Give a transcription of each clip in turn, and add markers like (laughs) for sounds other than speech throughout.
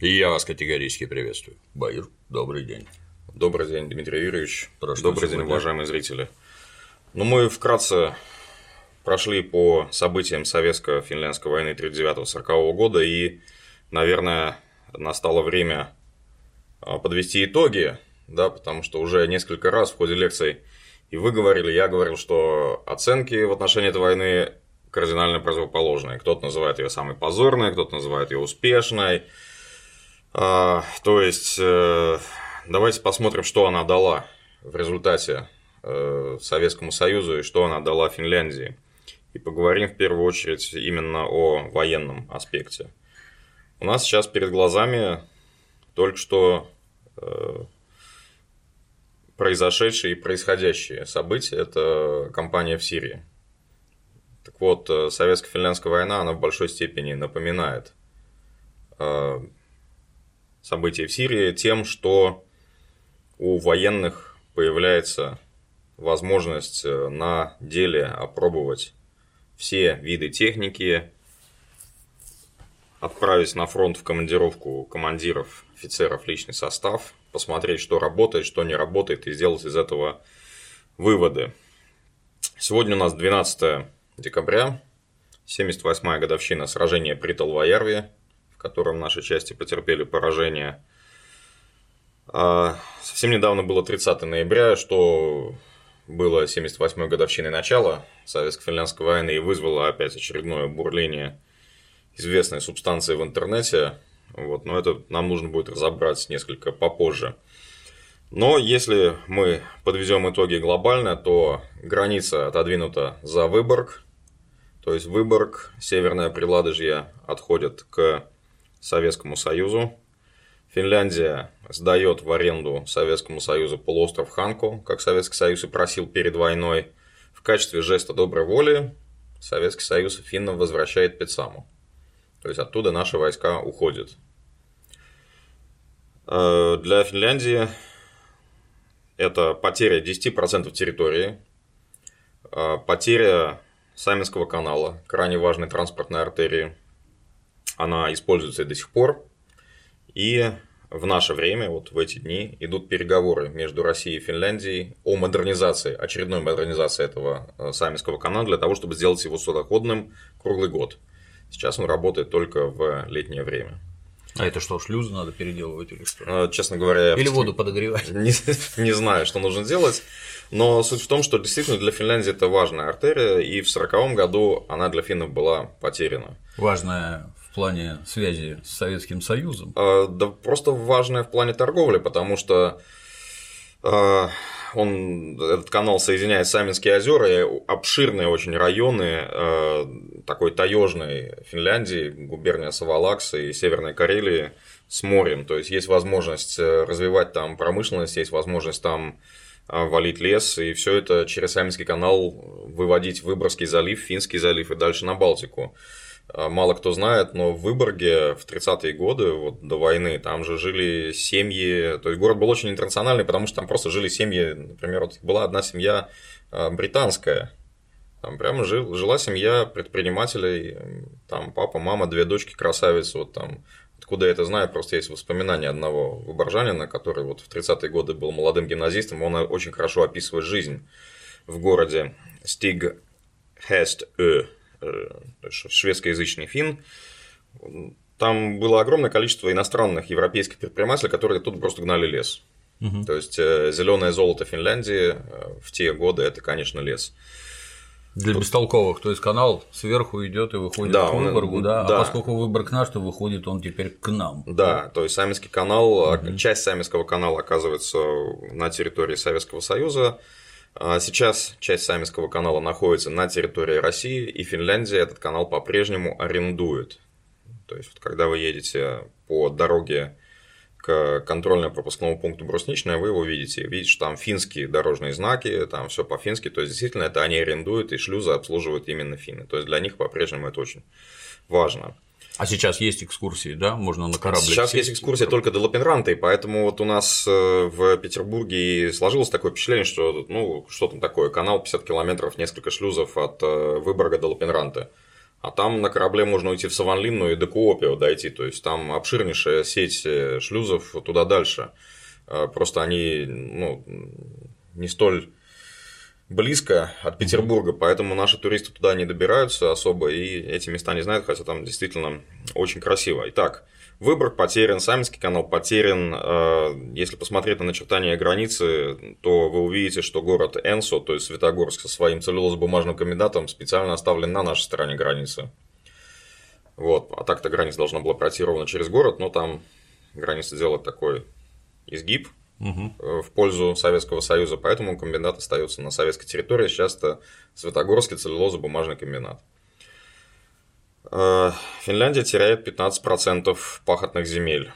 И я вас категорически приветствую. Баир, добрый день. Добрый день, Дмитрий Юрьевич. Про что Добрый день, уважаемые зрители. Ну, мы вкратце прошли по событиям советско-финляндской войны 39-40 года, и, наверное, настало время а, подвести итоги, да, потому что уже несколько раз в ходе лекций и вы говорили, я говорил, что оценки в отношении этой войны кардинально противоположные. Кто-то называет ее самой позорной, кто-то называет ее успешной. А, то есть, э, давайте посмотрим, что она дала в результате э, Советскому Союзу и что она дала Финляндии. И поговорим в первую очередь именно о военном аспекте. У нас сейчас перед глазами только что э, произошедшие и происходящие события. Это кампания в Сирии. Так вот, э, советско-финляндская война, она в большой степени напоминает э, события в Сирии тем, что у военных появляется возможность э, на деле опробовать все виды техники, отправить на фронт в командировку командиров, офицеров, личный состав, посмотреть, что работает, что не работает, и сделать из этого выводы. Сегодня у нас 12 декабря, 78-я годовщина сражения при Талвоярве, в котором наши части потерпели поражение. А Совсем недавно было 30 ноября, что было 78-й годовщиной начала Советско-финляндской войны и вызвало опять очередное бурление известной субстанции в интернете. Вот, но это нам нужно будет разобрать несколько попозже. Но если мы подведем итоги глобально, то граница отодвинута за Выборг. То есть Выборг, Северное Приладожье отходят к Советскому Союзу. Финляндия сдает в аренду Советскому Союзу полуостров Ханку, как Советский Союз и просил перед войной. В качестве жеста доброй воли Советский Союз финнам возвращает Пицаму. То есть оттуда наши войска уходят. Э, Для Финляндии это потеря 10% территории, э, потеря Саминского канала, крайне важной транспортной артерии. Она используется и до сих пор. И в наше время, вот в эти дни, идут переговоры между Россией и Финляндией о модернизации, очередной модернизации этого э, Саминского канала для того, чтобы сделать его судоходным круглый год. Сейчас он работает только в летнее время. А это что, шлюзы надо переделывать или что? Э, Честно говоря, Или воду подогревать? (laughs) не, не знаю, что нужно делать. Но суть в том, что действительно для Финляндии это важная артерия, и в 1940 году она для финнов была потеряна. Важное в плане связи с Советским Союзом. Э, Да просто важная в плане торговли, потому что э, он, этот канал соединяет Саминские озера и обширные очень районы э, такой таежной Финляндии, губерния Савалакс и Северной Карелии с морем. То есть есть возможность э, развивать там промышленность, есть возможность там э, валить лес, и все это через Саминский канал выводить в Выборгский залив, Финский залив и дальше на Балтику. А, Мало кто знает, но в Выборге в 30-е годы, вот до войны, там же жили семьи, то есть город был очень интернациональный, потому что там просто жили семьи, например, вот была одна семья а, британская, там прямо жил, жила семья предпринимателей, там папа, мама, две дочки, красавицы, вот там Откуда я это знаю, просто есть воспоминания одного выборжанина, который вот в 30-е годы был молодым гимназистом, он очень хорошо описывает жизнь в городе Стиг Хест шведскоязычный фин. Там было огромное количество иностранных европейских предпринимателей, которые тут просто гнали лес. Мгм. То есть зеленое золото Финляндии э, в те годы это, конечно, лес. Для бестолковых, то есть канал сверху идет и выходит Да, к он- Выборгу, да, да. а поскольку Выборг наш, то выходит он теперь к нам. Да, то есть Саминский канал, а, часть Саминского канала оказывается на территории Советского Союза. А Сейчас часть Саминского канала находится на территории России, и Финляндия этот канал по-прежнему арендует. То есть, вот когда вы едете по дороге к контрольно-пропускному пункту Брусничная, вы его видите. Видите, что там финские дорожные знаки, там все по-фински. То есть, действительно, это они арендуют, и шлюзы обслуживают именно финны. То есть, для них по-прежнему это очень важно. А сейчас есть экскурсии, да? Можно на кораблик Сейчас есть экскурсия только до Лапенранта, и поэтому вот у нас э, в Петербурге сложилось такое впечатление, что, ну, что там такое, канал 50 километров, несколько шлюзов от э, Выборга до Лапенранта. А там на корабле можно уйти в Саванлинну и до Куопио дойти. То есть там обширнейшая сеть э, шлюзов туда дальше. Просто они ну, не столь близко от Петербурга, поэтому наши туристы туда не добираются особо и эти места не знают, хотя там действительно очень красиво. Итак, Выборг потерян, Саминский канал потерян. Э, если посмотреть на начертание границы, то вы увидите, что город Энсо, то есть Светогорск, со своим целлюлозно-бумажным комбинатом специально оставлен на нашей стороне границы. Вот. А так-то граница должна была пройти ровно через город, но там граница делает такой изгиб угу. в пользу Советского Союза, поэтому комбинат остается на советской территории. Сейчас это Светогорский целлюлозо-бумажный комбинат. Э, Финляндия теряет 15% пахотных земель.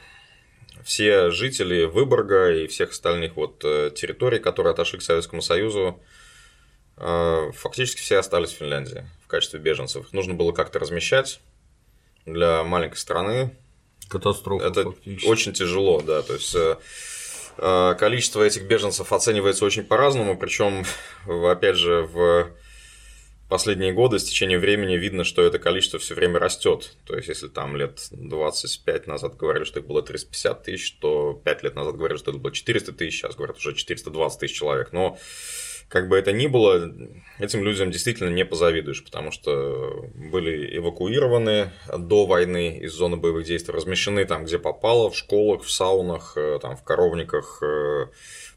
Все жители Выборга и всех остальных вот э, территорий, которые отошли к Советскому Союзу, э, фактически все остались в Финляндии в качестве беженцев. Их нужно было как-то размещать для маленькой страны. Катастрофа. Это фактически. очень тяжело, да. То есть количество этих беженцев оценивается очень по-разному, причем, опять же, в последние годы с течением времени видно, что это количество все время растет. То есть, если там лет 25 назад говорили, что их было 350 тысяч, то 5 лет назад говорили, что это было 400 тысяч, сейчас говорят уже 420 тысяч человек. Но как бы это ни было, этим людям действительно не позавидуешь, потому что были эвакуированы до войны из зоны боевых действий, размещены там, где попало, в школах, в саунах, э, там, в коровниках, э,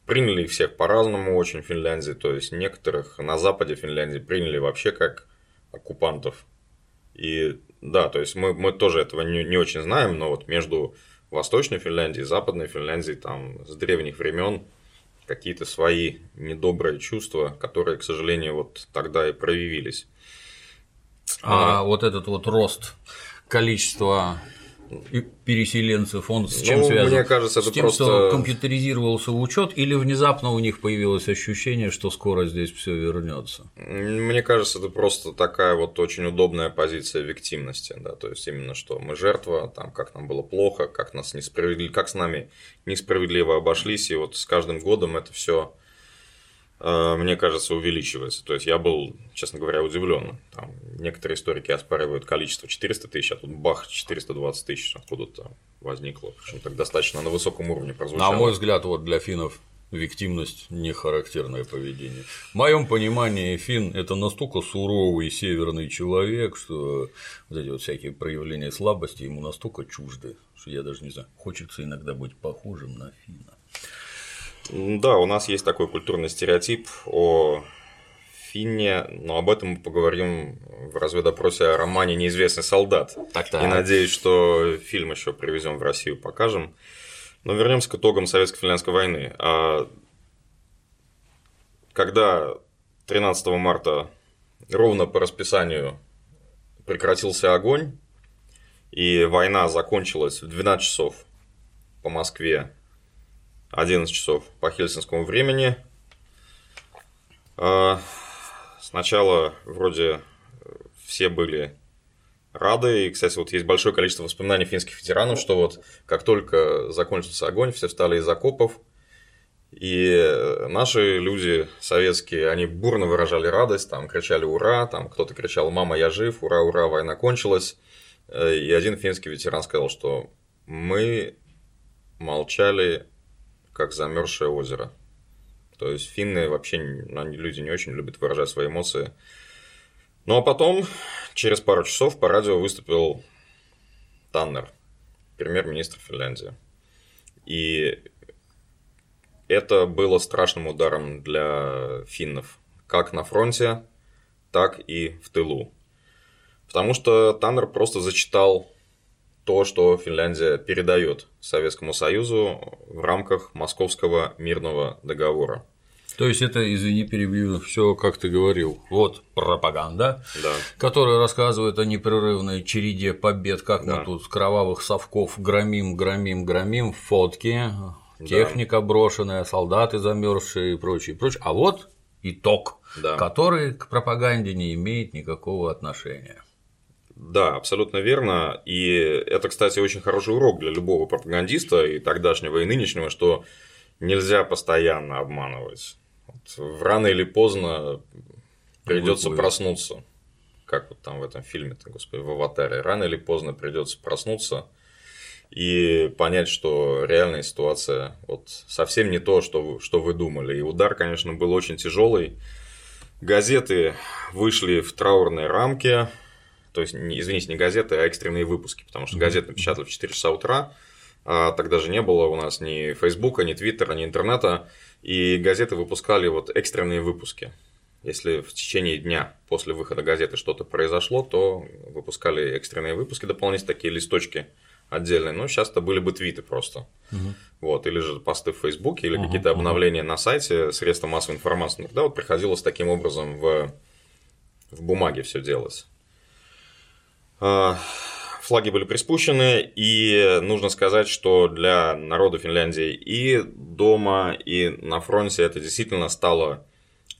Приняли их всех по-разному очень в Финляндии, то есть некоторых на западе Финляндии приняли вообще как оккупантов. И да, то есть мы, мы тоже этого не, не очень знаем, но вот между Восточной Финляндией и Западной Финляндией там с древних времен какие-то свои недобрые чувства, которые, к сожалению, вот тогда и проявились. А, а вот этот вот рост количества переселенцев, он с чем ну, связан? Мне кажется, это с тем, просто... что компьютеризировался учет, или внезапно у них появилось ощущение, что скоро здесь все вернется? Мне кажется, это просто такая вот очень удобная позиция виктимности, да, то есть именно что мы жертва, там как нам было плохо, как нас несправедливо, как с нами несправедливо обошлись, и вот с каждым годом это все мне кажется, увеличивается. То есть я был, честно говоря, удивлен. Там некоторые историки оспаривают количество 400 тысяч, а тут бах, 420 тысяч откуда-то возникло. Причем так достаточно на высоком уровне прозвучало. На мой взгляд, вот для финнов виктимность не характерное поведение. В моем понимании фин это настолько суровый северный человек, что вот эти вот всякие проявления слабости ему настолько чужды, что я даже не знаю, хочется иногда быть похожим на финна. Да, у нас есть такой культурный стереотип о Финне, но об этом мы поговорим в разведопросе о романе «Неизвестный солдат». Так-так. И надеюсь, что фильм еще привезем в Россию, покажем. Но вернемся к итогам Советско-финляндской войны. А когда 13 марта ровно по расписанию прекратился огонь, и война закончилась в 12 часов по Москве 11 часов по хельсинскому времени. А, сначала вроде все были рады. И, кстати, вот есть большое количество воспоминаний финских ветеранов, что вот как только закончился огонь, все встали из окопов. И наши люди советские, они бурно выражали радость, там кричали «Ура!», там кто-то кричал «Мама, я жив! Ура, ура! Война кончилась!». И один финский ветеран сказал, что мы молчали как замерзшее озеро. То есть финны вообще, они люди не очень любят выражать свои эмоции. Ну а потом, через пару часов, по радио выступил Таннер, премьер-министр Финляндии. И это было страшным ударом для финнов, как на фронте, так и в тылу. Потому что Таннер просто зачитал то, что Финляндия передает Советскому Союзу в рамках Московского мирного договора. То есть это, извини, перебью, все, как ты говорил. Вот пропаганда, да. которая рассказывает о непрерывной череде побед, как да. мы тут кровавых совков громим, громим, громим, фотки, техника да. брошенная, солдаты замерзшие и прочее, прочее. А вот итог, да. который к пропаганде не имеет никакого отношения. Да, абсолютно верно. И это, кстати, очень хороший урок для любого пропагандиста и тогдашнего, и нынешнего, что нельзя постоянно обманывать. Вот рано или поздно придется проснуться как вот там в этом фильме, господи, в «Аватаре». Рано или поздно придется проснуться и понять, что реальная ситуация вот совсем не то, что вы, что вы думали. И удар, конечно, был очень тяжелый. Газеты вышли в траурной рамке, то есть, не, извините, не газеты, а экстренные выпуски, потому что газеты напечатали в 4 часа утра, а тогда же не было у нас ни Фейсбука, ни Твиттера, ни интернета, и газеты выпускали вот экстренные выпуски. Если в течение дня после выхода газеты что-то произошло, то выпускали экстренные выпуски, дополнительные такие листочки отдельные. Но сейчас это были бы твиты просто. Угу. Вот, или же посты в Фейсбуке, или угу, какие-то обновления угу. на сайте, средства массовой информации. Тогда вот приходилось таким образом в, в бумаге все делать. А, флаги были приспущены, и нужно сказать, что для народа Финляндии и дома, и на фронте это действительно стало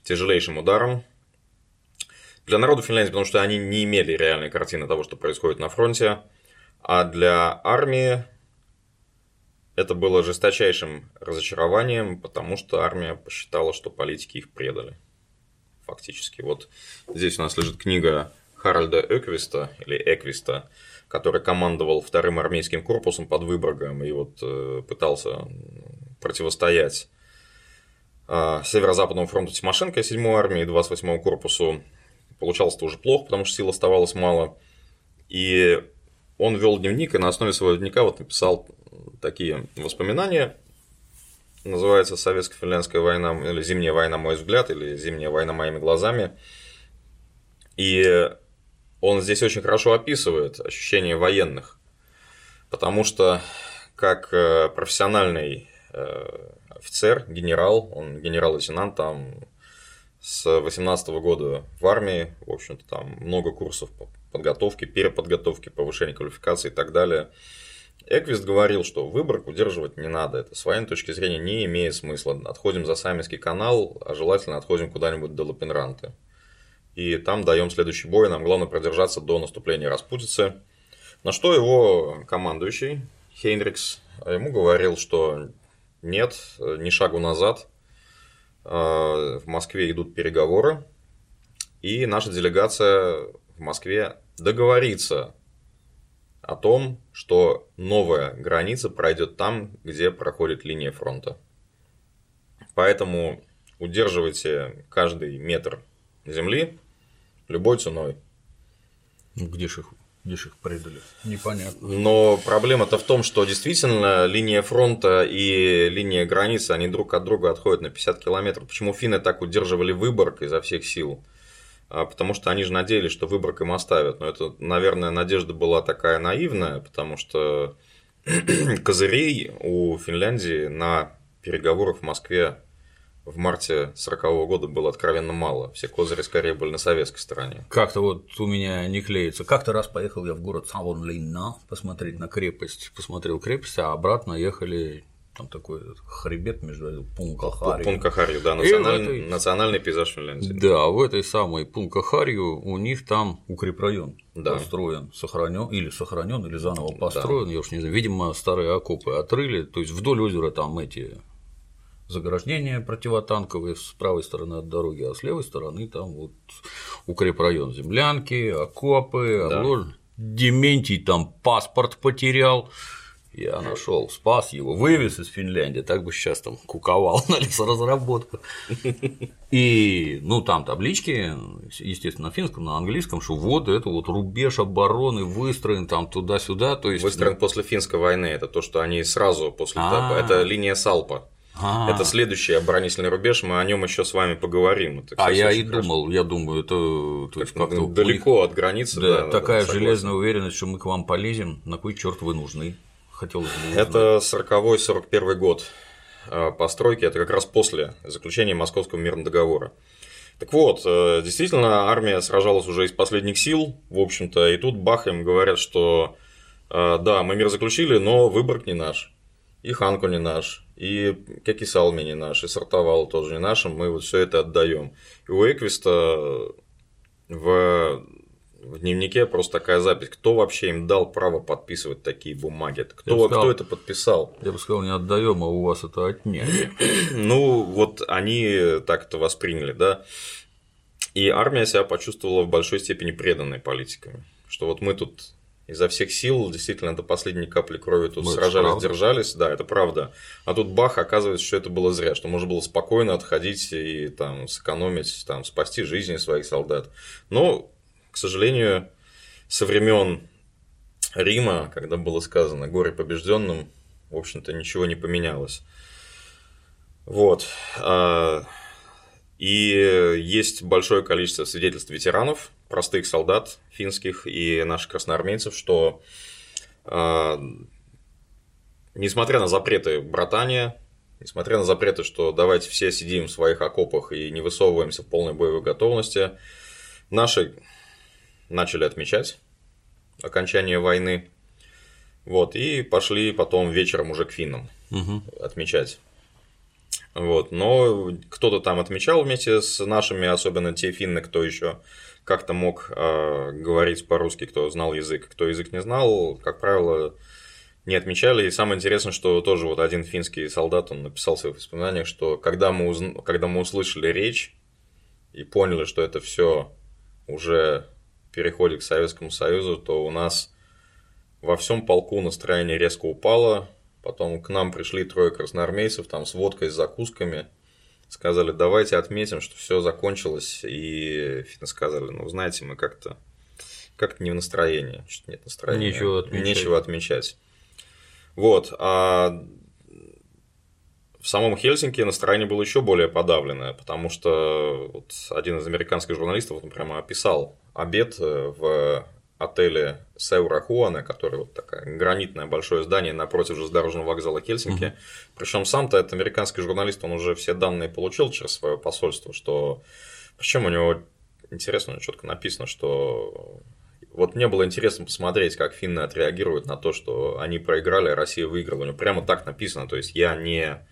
тяжелейшим ударом. Для народа Финляндии, потому что они не имели реальной картины того, что происходит на фронте, а для армии это было жесточайшим разочарованием, потому что армия посчитала, что политики их предали. Фактически. Вот здесь у нас лежит книга Харальда Эквиста, или Эквиста, который командовал вторым армейским корпусом под Выборгом и вот э, пытался противостоять э, Северо-Западному фронту Тимошенко 7-й армии и 28-му корпусу. Получалось тоже плохо, потому что сил оставалось мало. И он вел дневник, и на основе своего дневника вот написал такие воспоминания. Называется «Советско-финляндская война» или «Зимняя война, мой взгляд» или «Зимняя война моими глазами». И он здесь очень хорошо описывает ощущения военных, потому что как э, профессиональный э, офицер, генерал, он генерал-лейтенант там с 18 года в армии, в общем-то там много курсов по подготовки, переподготовки, повышения квалификации и так далее. Эквист говорил, что выборку удерживать не надо. Это с военной точки зрения не имеет смысла. Отходим за Саминский канал, а желательно отходим куда-нибудь до Лапенранты и там даем следующий бой. Нам главное продержаться до наступления распутицы. На что его командующий Хейнрикс ему говорил, что нет, ни шагу назад. А, в Москве идут переговоры, и наша делегация в Москве договорится о том, что новая граница пройдет там, где проходит линия фронта. Поэтому удерживайте каждый метр земли, Любой ценой. Ну, где же их, где же их предали? Непонятно. Но проблема-то в том, что действительно линия фронта и линия границы, они друг от друга отходят на 50 километров. Почему финны так удерживали Выборг изо всех сил? А, потому что они же надеялись, что Выборг им оставят. Но это, наверное, надежда была такая наивная, потому что (clears throat) козырей у Финляндии на переговорах в Москве в марте 40 года было откровенно мало. Все козыри скорее были на советской стороне. Как-то вот у меня не клеится. Как-то раз поехал я в город Савонлинна посмотреть на крепость. Посмотрел крепость, а обратно ехали там такой хребет между Пункахарью. Пункахарью, да, национальный, этой... национальный пейзаж Финляндии. Да, в этой самой Пункахарью у них там укрепрайон да. построен, сохранен или сохранен, или заново построен, да. я уж не знаю, видимо, старые окопы отрыли, то есть вдоль озера там эти заграждение противотанковые с правой стороны от дороги, а с левой стороны там вот укрепрайон землянки, окопы, да. облож... Дементий там паспорт потерял. Я нашел, спас его, вывез из Финляндии, так бы сейчас там куковал (laughs) на лесоразработку. И, ну, там таблички, естественно, на финском, на английском, что вот это вот рубеж обороны выстроен там туда-сюда. То есть... Выстроен после финской войны, это то, что они сразу после того, это линия Салпа. А-а-а. Это следующий оборонительный рубеж, мы о нем еще с вами поговорим. Это, а я и хорошо. думал, я думаю, это то есть как-то далеко них... от границы. Да, да такая да, железная уверенность, что мы к вам полезем, на кой черт вы нужны? Хотелось бы Это 40-41 год а, постройки, это как раз после заключения Московского мирного договора. Так вот, э, действительно, армия сражалась уже из последних сил, в общем-то, и тут бах им говорят, что э, да, мы мир заключили, но выбор не наш, и Ханку не наш, и Кекисалми не наш, и Сартовал тоже не нашим, мы вот все это отдаем. И у Эквиста в, в дневнике просто такая запись, кто вообще им дал право подписывать такие бумаги, кто, сказал, кто это подписал? Я бы сказал, не отдаем, а у вас это отняли. (clears throat) ну, вот они так это восприняли, да. И армия себя почувствовала в большой степени преданной политиками. Что вот мы тут изо всех сил, действительно, до последней капли крови тут Ну, это сражались, правда. держались, да, это правда. А тут бах, оказывается, что это было зря, что можно было спокойно отходить и там сэкономить, там, спасти жизни своих солдат. Но, к сожалению, со времен Рима, когда было сказано «горе побежденным», в общем-то, ничего не поменялось. Вот. А, И есть большое количество свидетельств ветеранов, простых солдат финских и наших красноармейцев, что а, несмотря на запреты братания, несмотря на запреты, что давайте все сидим в своих окопах и не высовываемся в полной боевой готовности, наши начали отмечать окончание войны. Вот, и пошли потом вечером уже к финнам Мгм. отмечать. Вот, но кто-то там отмечал вместе с нашими, особенно те финны, кто еще как-то мог э, говорить по-русски, кто знал язык, кто язык не знал, как правило, не отмечали. И самое интересное, что тоже вот один финский солдат, он написал в своих воспоминаниях, что когда мы, узн- когда мы услышали речь и поняли, что это все уже переходит к Советскому Союзу, то у нас во всем полку настроение резко упало. Потом к нам пришли трое красноармейцев там с водкой, с закусками. Сказали, давайте отметим, что все закончилось. И финны сказали, ну, знаете, мы как-то как не в настроении. Что-то нет настроения. Нечего отмечать. Нечего отмечать. Вот. А в самом Хельсинки настроение было еще более подавленное, потому что вот один из американских журналистов он прямо описал обед э, в отеле Сеура Хуана, который вот такое гранитное большое здание напротив железнодорожного вокзала Хельсинки. Причем сам-то этот американский журналист, он уже все данные получил через свое посольство, что причем у него интересно, четко написано, что вот мне было интересно посмотреть, как финны отреагируют на то, что они проиграли, а Россия выиграла. У него прямо так написано. То есть я не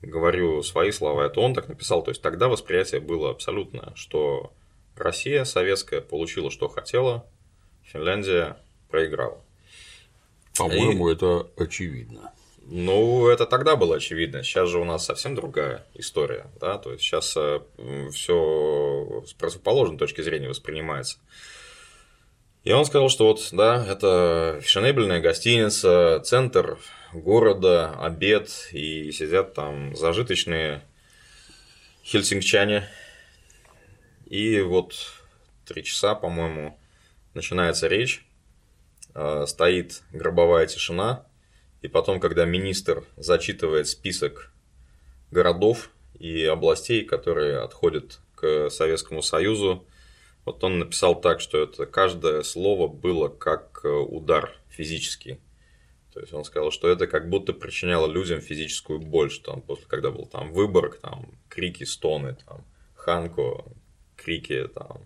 говорю свои слова, это он так написал. То есть тогда восприятие было абсолютно, что Россия советская получила, что хотела, Финляндия проиграла. По-моему, это очевидно. Ну, это тогда было очевидно. Сейчас же у нас совсем другая история, да, то есть сейчас все с противоположной точки зрения воспринимается. И он сказал, что вот, да, это фешенебельная гостиница, центр города, обед, и сидят там зажиточные хельсинкчане. И вот три часа, по-моему, начинается речь, э, стоит гробовая тишина, и потом, когда министр зачитывает список городов и областей, которые отходят к Советскому Союзу, вот он написал так, что это каждое слово было как э, удар физический. То есть он сказал, что это как будто причиняло людям физическую боль, что там после, когда был там Выборг, там крики, стоны, там Ханко, крики, там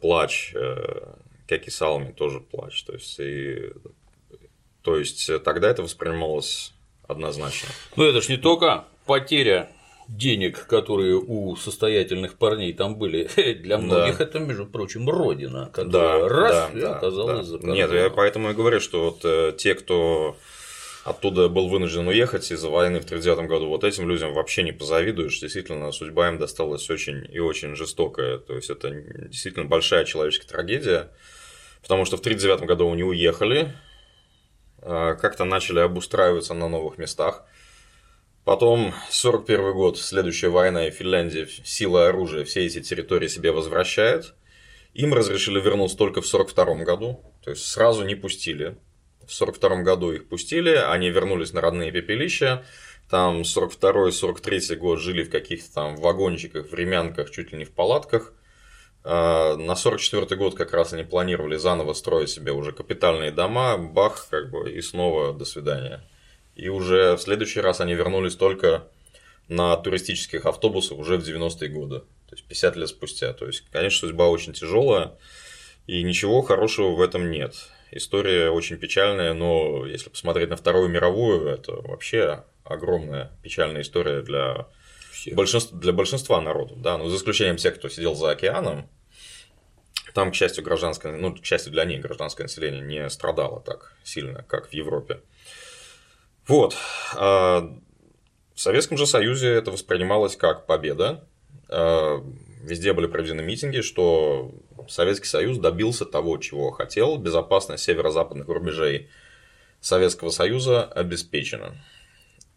плач, э, Кеки Салми тоже плач. То есть, и, то есть тогда это воспринималось однозначно. Ну, это ж не только потеря денег, которые у состоятельных парней там были. (laughs) Для многих это, между прочим, родина, которая раз и оказалась за Нет, я поэтому и говорю, что вот э, те, кто оттуда был вынужден уехать из-за войны в 1939 году, вот этим людям вообще не позавидуешь. Действительно, судьба им досталась очень и очень жестокая. То есть, это действительно большая человеческая трагедия. Потому что в 1939 году они уехали, э, как-то начали обустраиваться на новых местах. Потом, 41 год, следующая война, и Финляндия сила оружия все эти территории себе возвращает. Им разрешили вернуться только в 42 году, то есть сразу не пустили. В 42 году их пустили, они вернулись на родные пепелища. Там 42-43 год жили в каких-то там вагончиках, времянках, чуть ли не в палатках. На 44 год как раз они планировали заново строить себе уже капитальные дома, бах, как бы, и снова до свидания. И уже в следующий раз они вернулись только на туристических автобусах уже в 90-е годы, то есть 50 лет спустя. То есть, конечно, судьба очень тяжелая, и ничего хорошего в этом нет. История очень печальная, но если посмотреть на Вторую мировую, это вообще огромная печальная история для большинства, для большинства народов, да, ну, за исключением тех, кто сидел за океаном. Там, к счастью, гражданское, ну, к счастью для них, гражданское население не страдало так сильно, как в Европе. Вот. В Советском же Союзе это воспринималось как победа. Везде были проведены митинги, что Советский Союз добился того, чего хотел. Безопасность северо-западных рубежей Советского Союза обеспечена.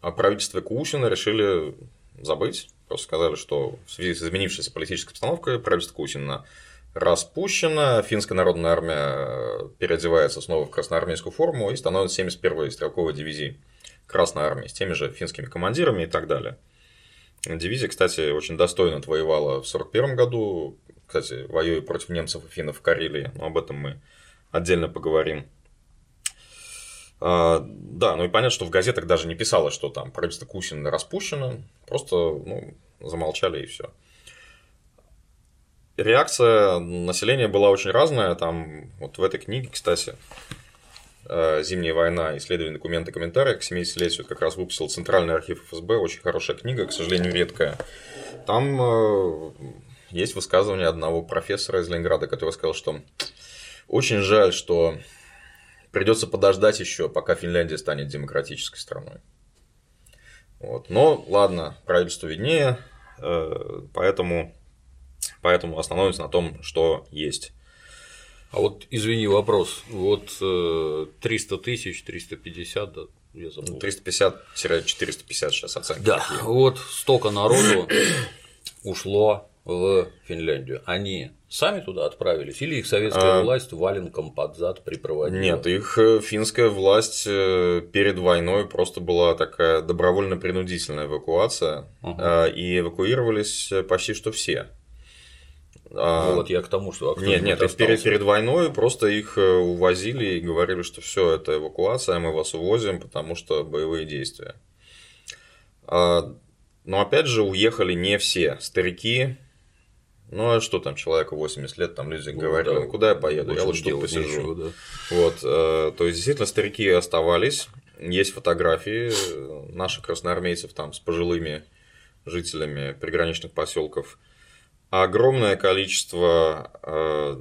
А правительство Кусина решили забыть. Просто сказали, что в связи с изменившейся политической обстановкой правительство Кусина распущено, финская народная армия переодевается снова в красноармейскую форму и становится 71-й стрелковой дивизией Красной армии с теми же финскими командирами и так далее. Дивизия, кстати, очень достойно отвоевала в 1941 году, кстати, воюя против немцев и финнов в Карелии, но об этом мы отдельно поговорим. А, да, ну и понятно, что в газетах даже не писалось, что там правительство Кусина распущено, просто ну, замолчали и все. Реакция населения была очень разная. Там вот в этой книге, кстати, «Зимняя война. Исследования, документы, комментарии» к 70-летию как раз выпустил Центральный архив ФСБ. Очень хорошая книга, к сожалению, редкая. Там э, есть высказывание одного профессора из Ленинграда, который сказал, что очень жаль, что придется подождать еще, пока Финляндия станет демократической страной. Вот. Но ладно, правительству виднее, э, поэтому, поэтому остановимся на том, что есть. А вот, извини, вопрос. Вот 300 э, тысяч, 350, да, я забыл. 350-450 сейчас оценки. Да, такие. вот столько народу ушло в Финляндию. Они сами туда отправились или их советская а... власть валенком под зад припроводила? Нет, их э, финская власть э, перед войной просто была такая добровольно-принудительная эвакуация, uh и эвакуировались почти что все. А... Вот я к тому, что а нет, нет, перед, перед войной просто их увозили и говорили, что все это эвакуация, мы вас увозим, потому что боевые действия. Но опять же уехали не все. Старики, ну а что там человеку 80 лет, там люди ну, говорят, да, куда я поеду, я лучше тут посижу. Нечего, да. Вот, э, то есть действительно старики оставались, есть фотографии наших красноармейцев там с пожилыми жителями приграничных поселков. Огромное количество э,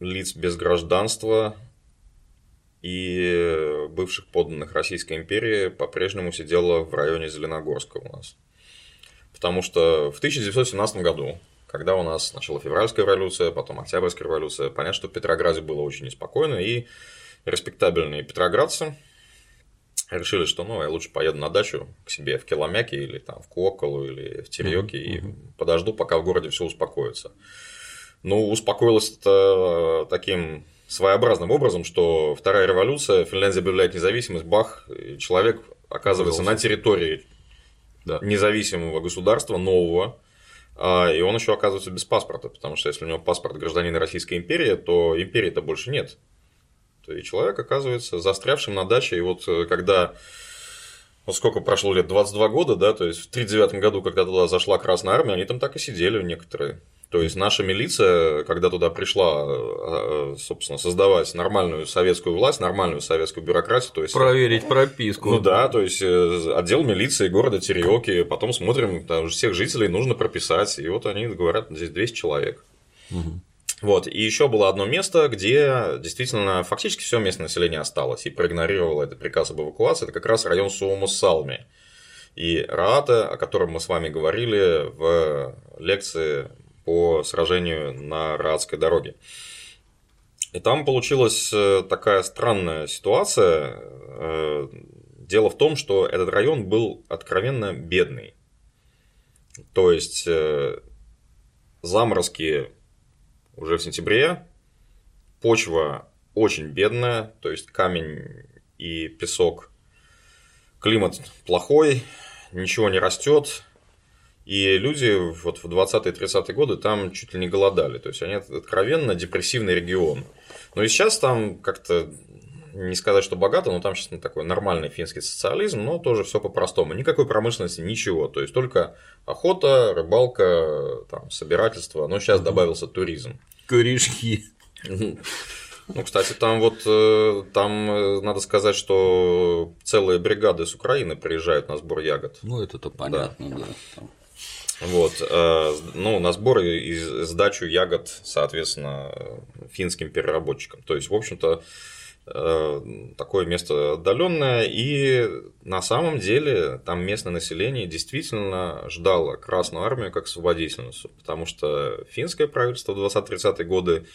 лиц без гражданства и бывших подданных Российской империи по-прежнему сидело в районе Зеленогорска у нас. Потому что в 1917 году когда у нас начала февральская революция, потом октябрьская революция, понятно, что в Петрограде было очень неспокойно, и респектабельные петроградцы решили, что ну, я лучше поеду на дачу к себе в Киломяке или там в Куоколу или в Терьёке mm-hmm. и подожду, пока в городе все успокоится. Ну, успокоилось это таким своеобразным образом, что вторая революция, Финляндия объявляет независимость, бах, человек оказывается Пожалуйста. на территории да. независимого государства, нового, а, и он еще оказывается без паспорта, потому что если у него паспорт гражданина Российской империи, то империи-то больше нет. И человек оказывается застрявшим на даче. И вот э, когда вот сколько прошло лет, 22 года, да, то есть в 1939 году, когда туда зашла Красная Армия, они там так и сидели некоторые. То есть наша милиция, когда туда пришла, э, собственно, создавать нормальную советскую власть, нормальную советскую бюрократию, то есть проверить прописку. Ну да, то есть э, отдел милиции города Тереоки, потом смотрим, там всех жителей нужно прописать, и вот они говорят, здесь 200 человек. Угу. Вот, и еще было одно место, где действительно фактически все местное население осталось и проигнорировало этот приказ об эвакуации, это как раз район Суомус-Салми. И Раата, о котором мы с вами говорили в лекции по сражению на Раадской дороге. И там получилась э, такая странная ситуация. Э, дело в том, что этот район был откровенно бедный. То есть э, заморозки уже в сентябре, почва очень бедная, то есть камень и песок, климат плохой, ничего не растет, и люди вот в 20-30-е годы там чуть ли не голодали. То есть они откровенно депрессивный регион. Но и сейчас там как-то не сказать, что богато, но там сейчас ну, такой нормальный финский социализм, но тоже все по-простому. Никакой промышленности, ничего. То есть только охота, рыбалка, там, собирательство. Но сейчас добавился туризм. Корешки. Ну, кстати, там вот э, там э, надо сказать, что целые бригады с Украины приезжают на сбор ягод. Ну, это-то понятно, да. да. Вот, э, ну, на сборы и сдачу ягод, соответственно, финским переработчикам. То есть, в общем-то, такое место отдаленное, и на самом деле там местное население действительно ждало Красную Армию как освободительницу, потому что финское правительство в 20-30-е годы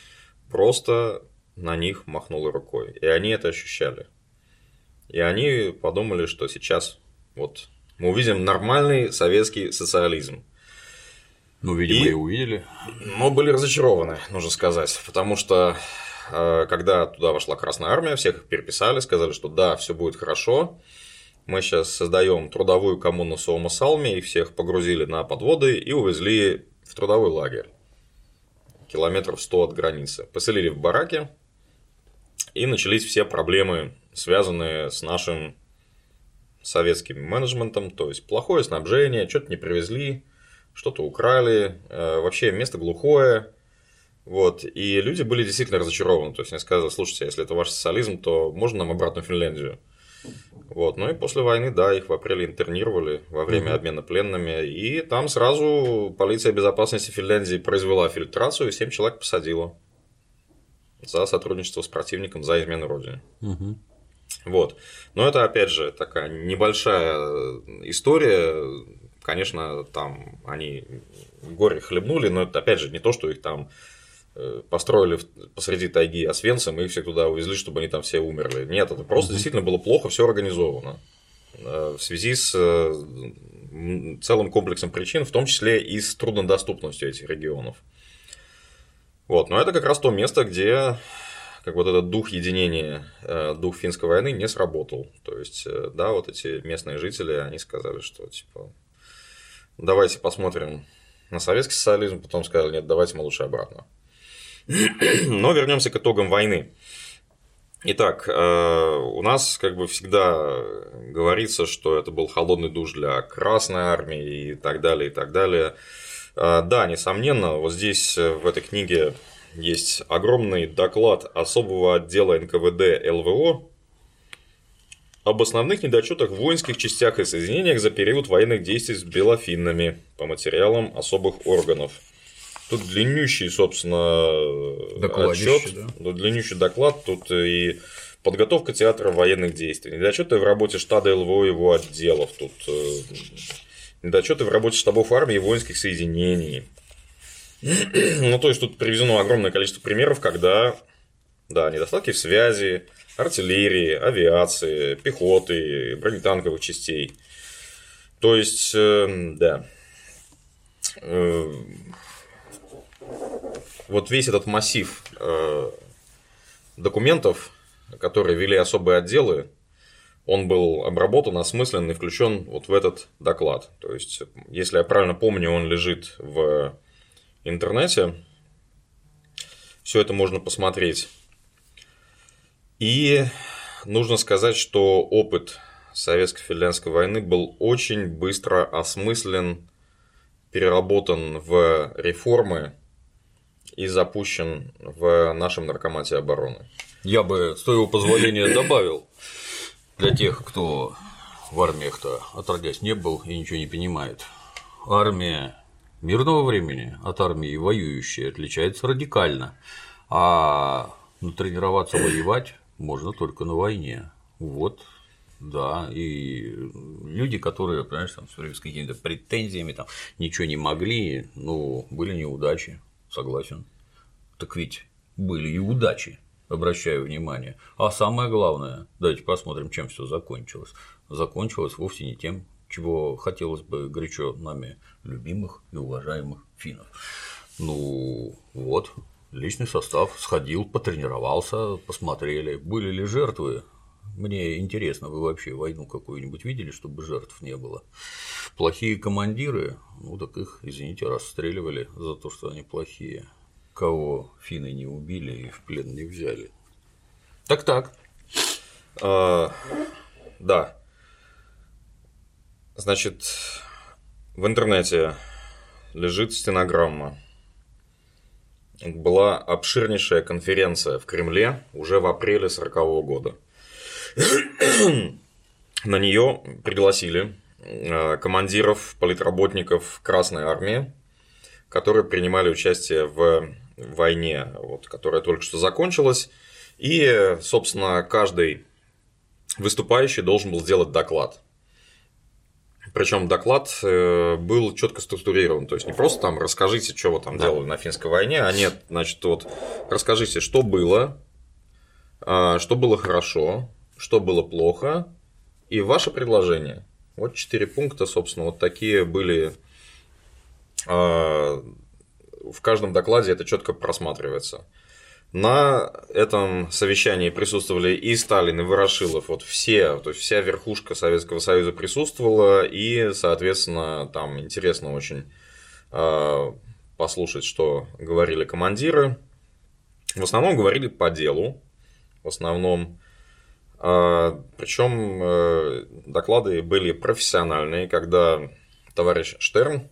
просто на них махнуло рукой, и они это ощущали. И они подумали, что сейчас вот мы увидим нормальный советский социализм. Ну, видимо, и, и увидели. Но были разочарованы, нужно сказать, потому что Э, когда туда вошла Красная Армия, всех переписали, сказали, что да, все будет хорошо. Мы сейчас создаем трудовую коммуну Суома-Салми, и всех погрузили на подводы и увезли в трудовой лагерь. Километров 100 от границы. Поселили в бараке, и начались все проблемы, связанные с нашим советским менеджментом, то есть плохое снабжение, что-то не привезли, что-то украли, э, вообще место глухое, вот, и люди были действительно разочарованы. То есть они сказали, слушайте, если это ваш социализм, то можно нам обратно в Финляндию? Вот, ну и после войны, да, их в апреле интернировали во время mm обмена пленными, и там сразу полиция безопасности Финляндии произвела фильтрацию и 7 человек посадила за сотрудничество с противником, за измену родине. mm Вот. Но это, опять же, такая небольшая история. Конечно, там они горе хлебнули, но это, опять же, не то, что их там построили посреди тайги Освенцим и их всех туда увезли, чтобы они там все умерли. Нет, это просто mm-hmm. действительно было плохо все организовано. Э, в связи с э, целым комплексом причин, в том числе и с труднодоступностью этих регионов. Вот, но это как раз то место, где как вот этот дух единения, дух финской войны не сработал. То есть, да, вот эти местные жители, они сказали, что типа, давайте посмотрим на советский социализм, потом сказали, нет, давайте мы лучше обратно. (clears throat) Но вернемся к итогам войны. Итак, э, у нас как бы всегда говорится, что это был холодный душ для Красной Армии и так далее, и так далее. Э, да, несомненно, вот здесь э, в этой книге есть огромный доклад особого отдела НКВД ЛВО об основных недочетах в воинских частях и соединениях за период военных действий с белофиннами по материалам особых органов – Тут длиннющий, собственно, отчет, да? длиннющий доклад, тут и подготовка театра военных действий, недочеты в работе штаба ЛВО и его отделов, тут э, недочеты в работе штабов армии и воинских соединений. (clears throat) ну, то есть тут приведено огромное количество примеров, когда, да, недостатки в связи, артиллерии, авиации, пехоты, бронетанковых частей. То есть, э, да, э, вот весь этот массив э, документов, которые вели особые отделы, он был обработан, осмыслен и включен вот в этот доклад. То есть, если я правильно помню, он лежит в интернете. Все это можно посмотреть. И нужно сказать, что опыт советско-финляндской войны был очень быстро осмыслен, переработан в реформы и запущен в нашем наркомате обороны. Я бы, с твоего позволения, добавил для тех, кто в армиях-то отродясь не был и ничего не понимает. Армия мирного времени от армии воюющей отличается радикально, а натренироваться воевать можно только на войне. Вот да, и люди, которые, понимаешь, там, с какими-то претензиями, там, ничего не могли, ну, были неудачи, согласен. Так ведь были и удачи, обращаю внимание. А самое главное, давайте посмотрим, чем все закончилось. Закончилось вовсе не тем, чего хотелось бы горячо нами любимых и уважаемых финнов. Ну вот, личный состав сходил, потренировался, посмотрели, были ли жертвы. Мне интересно, вы вообще войну какую-нибудь видели, чтобы жертв не было? Плохие командиры, ну так их, извините, расстреливали за то, что они плохие кого финны не убили и в плен не взяли. Так-так. А, да. Значит, в интернете лежит стенограмма. Была обширнейшая конференция в Кремле уже в апреле 1940 года. (coughs) На нее пригласили а, командиров, политработников Красной Армии, которые принимали участие в войне, вот, которая только что закончилась, И, собственно, каждый выступающий должен был сделать доклад. Причем доклад э, был четко структурирован. То есть не просто там расскажите, что вы там да. делали на финской войне, а нет, значит, вот расскажите, что было, а, что было хорошо, что было плохо, и ваше предложение. Вот четыре пункта, собственно, вот такие были. А, в каждом докладе это четко просматривается. На этом совещании присутствовали и Сталин, и Ворошилов, вот все, то есть вся верхушка Советского Союза присутствовала, и, соответственно, там интересно очень э, послушать, что говорили командиры. В основном говорили по делу, в основном, причем э, доклады были профессиональные, когда товарищ Штерн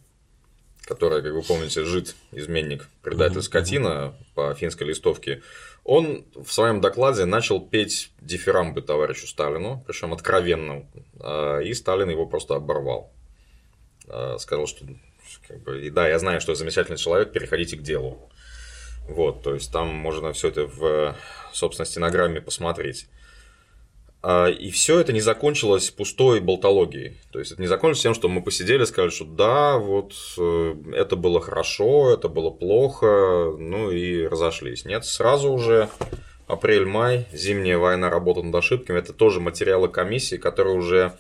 который, как вы помните, жид, изменник, предатель, скотина по финской листовке, он в своем докладе начал петь дифирамбы товарищу Сталину, причем откровенно, а, и Сталин его просто оборвал. А, сказал, что как бы, да, я знаю, что замечательный человек, переходите к делу. Вот, то есть там можно все это в, собственно, стенограмме посмотреть. А, и все это не закончилось пустой болтологией. То есть это не закончилось тем, что мы посидели, сказали, что да, вот э, это было хорошо, это было плохо, ну и разошлись. Нет, сразу уже апрель-май, зимняя война, работа над ошибками, это тоже материалы комиссии, которые уже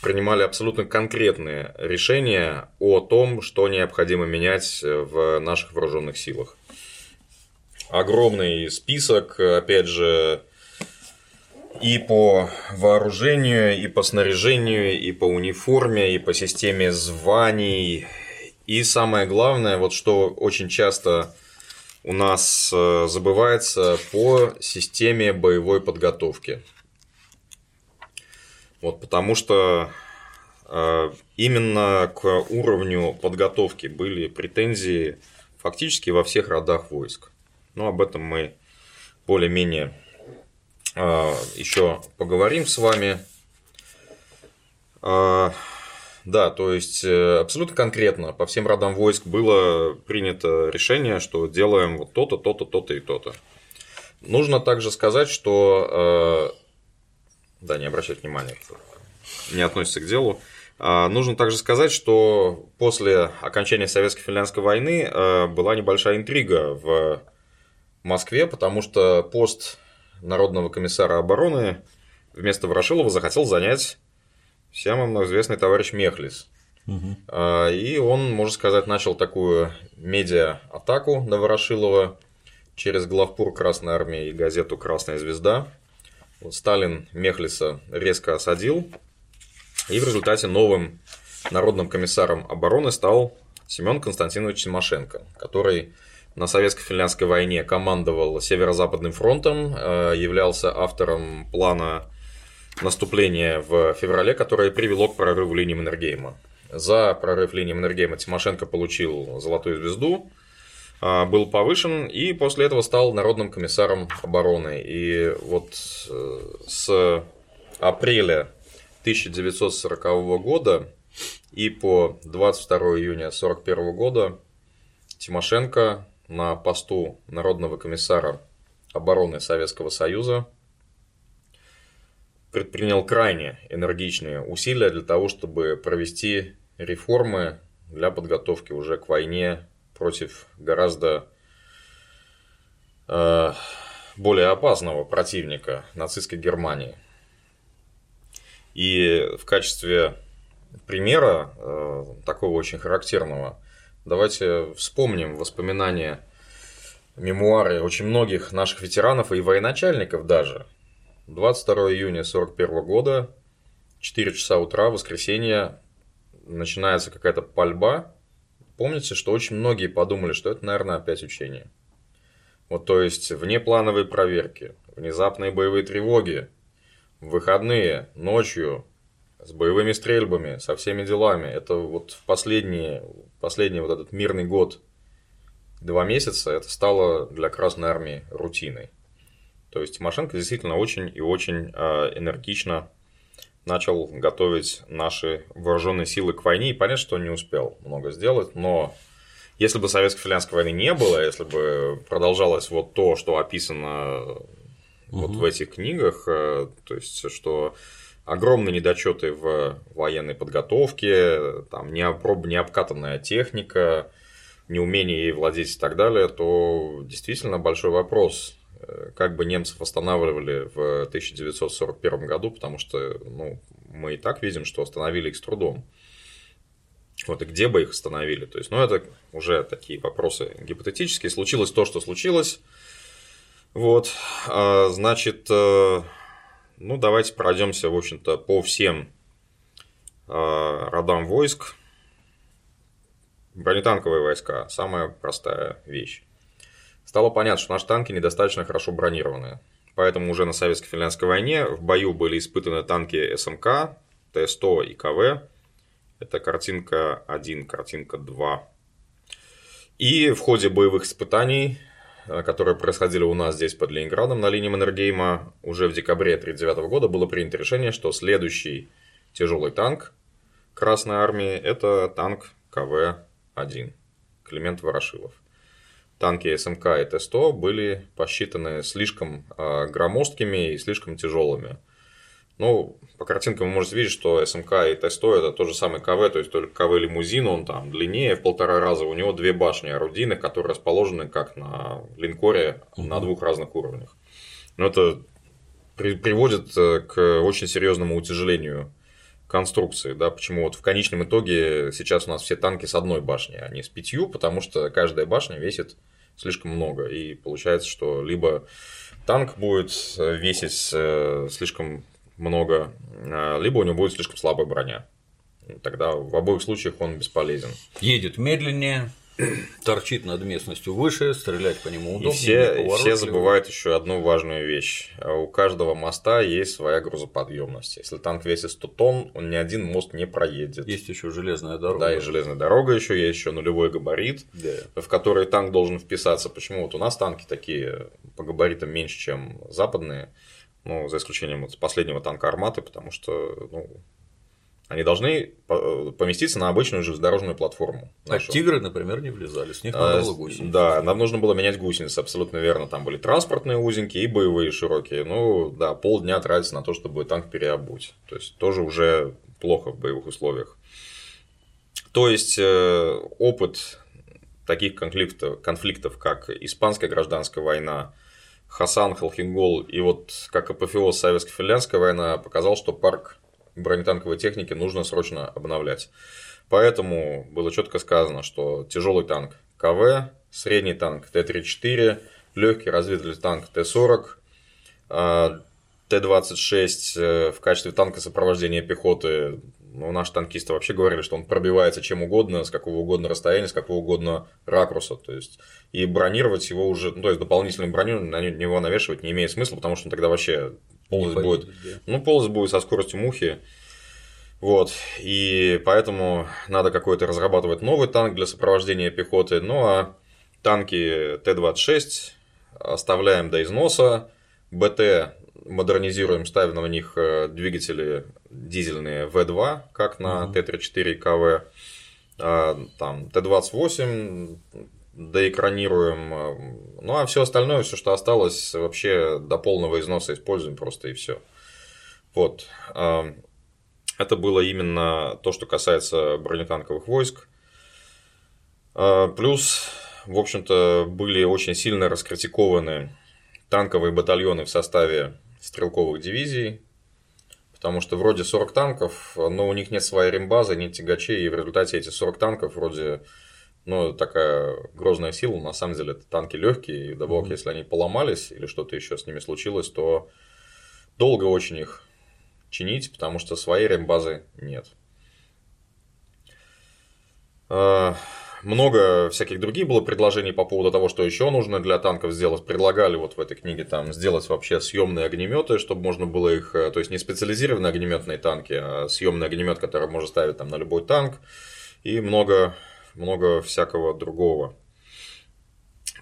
принимали абсолютно конкретные решения о том, что необходимо менять в наших вооруженных силах. Огромный список, опять же, и по вооружению, и по снаряжению, и по униформе, и по системе званий. И самое главное, вот что очень часто у нас э, забывается по системе боевой подготовки. Вот потому что э, именно к уровню подготовки были претензии фактически во всех родах войск. Но об этом мы более-менее еще поговорим с вами. А, да, то есть э, абсолютно конкретно по всем родам войск было принято решение, что делаем вот то-то, то-то, то-то и то-то. Нужно также сказать, что... Э, да, не обращать внимания, не относится к делу. А, нужно также сказать, что после окончания Советско-финляндской войны э, была небольшая интрига в Москве, потому что пост народного комиссара обороны вместо Ворошилова захотел занять всем известный товарищ Мехлис. Угу. И он, можно сказать, начал такую медиа-атаку на Ворошилова через главпур Красной Армии и газету «Красная звезда». Вот Сталин Мехлиса резко осадил, и в результате новым народным комиссаром обороны стал Семен Константинович Тимошенко, который на советско-финляндской войне командовал Северо-Западным фронтом, э, являлся автором плана наступления в феврале, которое привело к прорыву линии Маннергейма. За прорыв линии Маннергейма Тимошенко получил золотую звезду, э, был повышен и после этого стал народным комиссаром обороны. И вот э, с апреля 1940 года и по 22 июня 1941 года Тимошенко на посту Народного комиссара обороны Советского Союза предпринял крайне энергичные усилия для того, чтобы провести реформы для подготовки уже к войне против гораздо э, более опасного противника нацистской Германии. И в качестве примера э, такого очень характерного Давайте вспомним воспоминания, мемуары очень многих наших ветеранов и военачальников даже. 22 июня 1941 года, 4 часа утра, воскресенье, начинается какая-то пальба. Помните, что очень многие подумали, что это, наверное, опять учение. Вот то есть внеплановые проверки, внезапные боевые тревоги, выходные, ночью, с боевыми стрельбами, со всеми делами. Это вот в последние, последний вот этот мирный год, два месяца, это стало для Красной Армии рутиной. То есть Тимошенко действительно очень и очень а, энергично начал готовить наши вооруженные силы к войне. И понятно, что он не успел много сделать, но если бы советско-финляндской войны не было, если бы продолжалось вот то, что описано угу. вот в этих книгах, то есть что огромные недочеты в военной подготовке, там неопроб, необкатанная техника, неумение ей владеть и так далее, то действительно большой вопрос, э, как бы немцев останавливали в 1941 году, потому что ну, мы и так видим, что остановили их с трудом. Вот и где бы их остановили? То есть, ну, это уже такие вопросы гипотетические. Случилось то, что случилось. Вот, а, значит, э, ну, давайте пройдемся, в общем-то, по всем э, родам войск. Бронетанковые войска – самая простая вещь. Стало понятно, что наши танки недостаточно хорошо бронированы. Поэтому уже на Советско-финляндской войне в бою были испытаны танки СМК, Т-100 и КВ. Это картинка 1, картинка 2. И в ходе боевых испытаний которые происходили у нас здесь под Ленинградом на линии Маннергейма, уже в декабре 1939 года было принято решение, что следующий тяжелый танк Красной Армии – это танк КВ-1 Климент Ворошилов. Танки СМК и Т-100 были посчитаны слишком э, громоздкими и слишком тяжелыми – ну, по картинкам вы можете видеть, что СМК и Т-100 это тот же самый КВ, то есть только КВ лимузин, он там длиннее в полтора раза, у него две башни орудийных, которые расположены как на линкоре на двух разных уровнях. Но это при, приводит э, к очень серьезному утяжелению конструкции, да, почему вот в конечном итоге сейчас у нас все танки с одной башней, а не с пятью, потому что каждая башня весит слишком много, и получается, что либо танк будет весить э, слишком много, а, либо у него будет слишком слабая броня. Тогда в обоих случаях он бесполезен. Едет медленнее, (clears throat) торчит над местностью выше, стрелять по нему удобнее. И все, все забывают еще одну важную вещь. У каждого моста есть своя грузоподъемность. Если танк весит 100 тонн, он ни один мост не проедет. Есть еще железная дорога. Да, и железная дорога еще, есть еще нулевой габарит, да. в который танк должен вписаться. Почему вот у нас танки такие по габаритам меньше, чем западные? Ну, за исключением вот последнего танка «Арматы», потому что, ну, они должны поместиться на обычную железнодорожную платформу. А нашу. тигры, например, не влезали, с них надо а, было гусеницы. Да, нам нужно было менять гусеницы, абсолютно верно. Там были транспортные узенькие и боевые широкие. Ну, да, полдня тратится на то, чтобы танк переобуть. То есть, тоже уже плохо в боевых условиях. То есть, э, опыт таких конфликтов, конфликтов, как Испанская гражданская война, Хасан, Халхингол и вот как апофеоз советско-финляндская война показал, что парк бронетанковой техники нужно срочно обновлять. Поэтому было четко сказано, что тяжелый танк КВ, средний танк Т-34, легкий разведывательный танк Т-40, а, Т-26 э, в качестве танка сопровождения пехоты ну, наши танкисты вообще говорили, что он пробивается чем угодно, с какого угодно расстояния, с какого угодно ракурса. То есть, и бронировать его уже, ну, то есть, дополнительную броню на него навешивать не имеет смысла, потому что он тогда вообще полностью будет, ну, полностью будет со скоростью мухи. Вот, и поэтому надо какой-то разрабатывать новый танк для сопровождения пехоты. Ну, а танки Т-26 оставляем до износа, БТ модернизируем, ставим на них э, двигатели дизельные V2, как на uh-huh. Т-34 КВ, там Т-28 доэкранируем, э, ну а все остальное, все, что осталось, вообще до полного износа используем просто и все. Вот. А, это было именно то, что касается бронетанковых войск. А, плюс, в общем-то, были очень сильно раскритикованы танковые батальоны в составе стрелковых дивизий, потому что вроде 40 танков, но у них нет своей рембазы, нет тягачей, и в результате эти 40 танков вроде ну, такая грозная сила, на самом деле это танки легкие, и добавок, mm-hmm. если они поломались или что-то еще с ними случилось, то долго очень их чинить, потому что своей рембазы нет. Много всяких других было предложений по поводу того, что еще нужно для танков сделать. Предлагали вот в этой книге там сделать вообще съемные огнеметы, чтобы можно было их, э, то есть не специализированные огнеметные танки, а съемный огнемет, который можно ставить там на любой танк, и много, много всякого другого.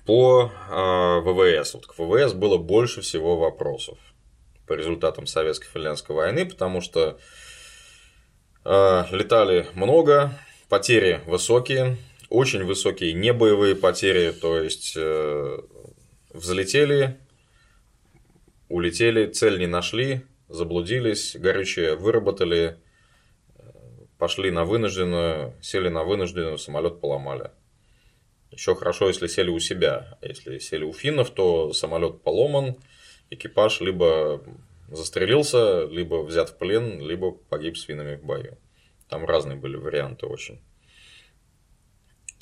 По э, ВВС. Вот к ВВС было больше всего вопросов по результатам советско-финляндской войны, потому что э, летали много, потери высокие, очень высокие небоевые потери, то есть э, взлетели, улетели, цель не нашли, заблудились, горючее выработали, пошли на вынужденную, сели на вынужденную, самолет поломали. Еще хорошо, если сели у себя. А если сели у финнов, то самолет поломан, экипаж либо застрелился, либо взят в плен, либо погиб с финами в бою. Там разные были варианты очень.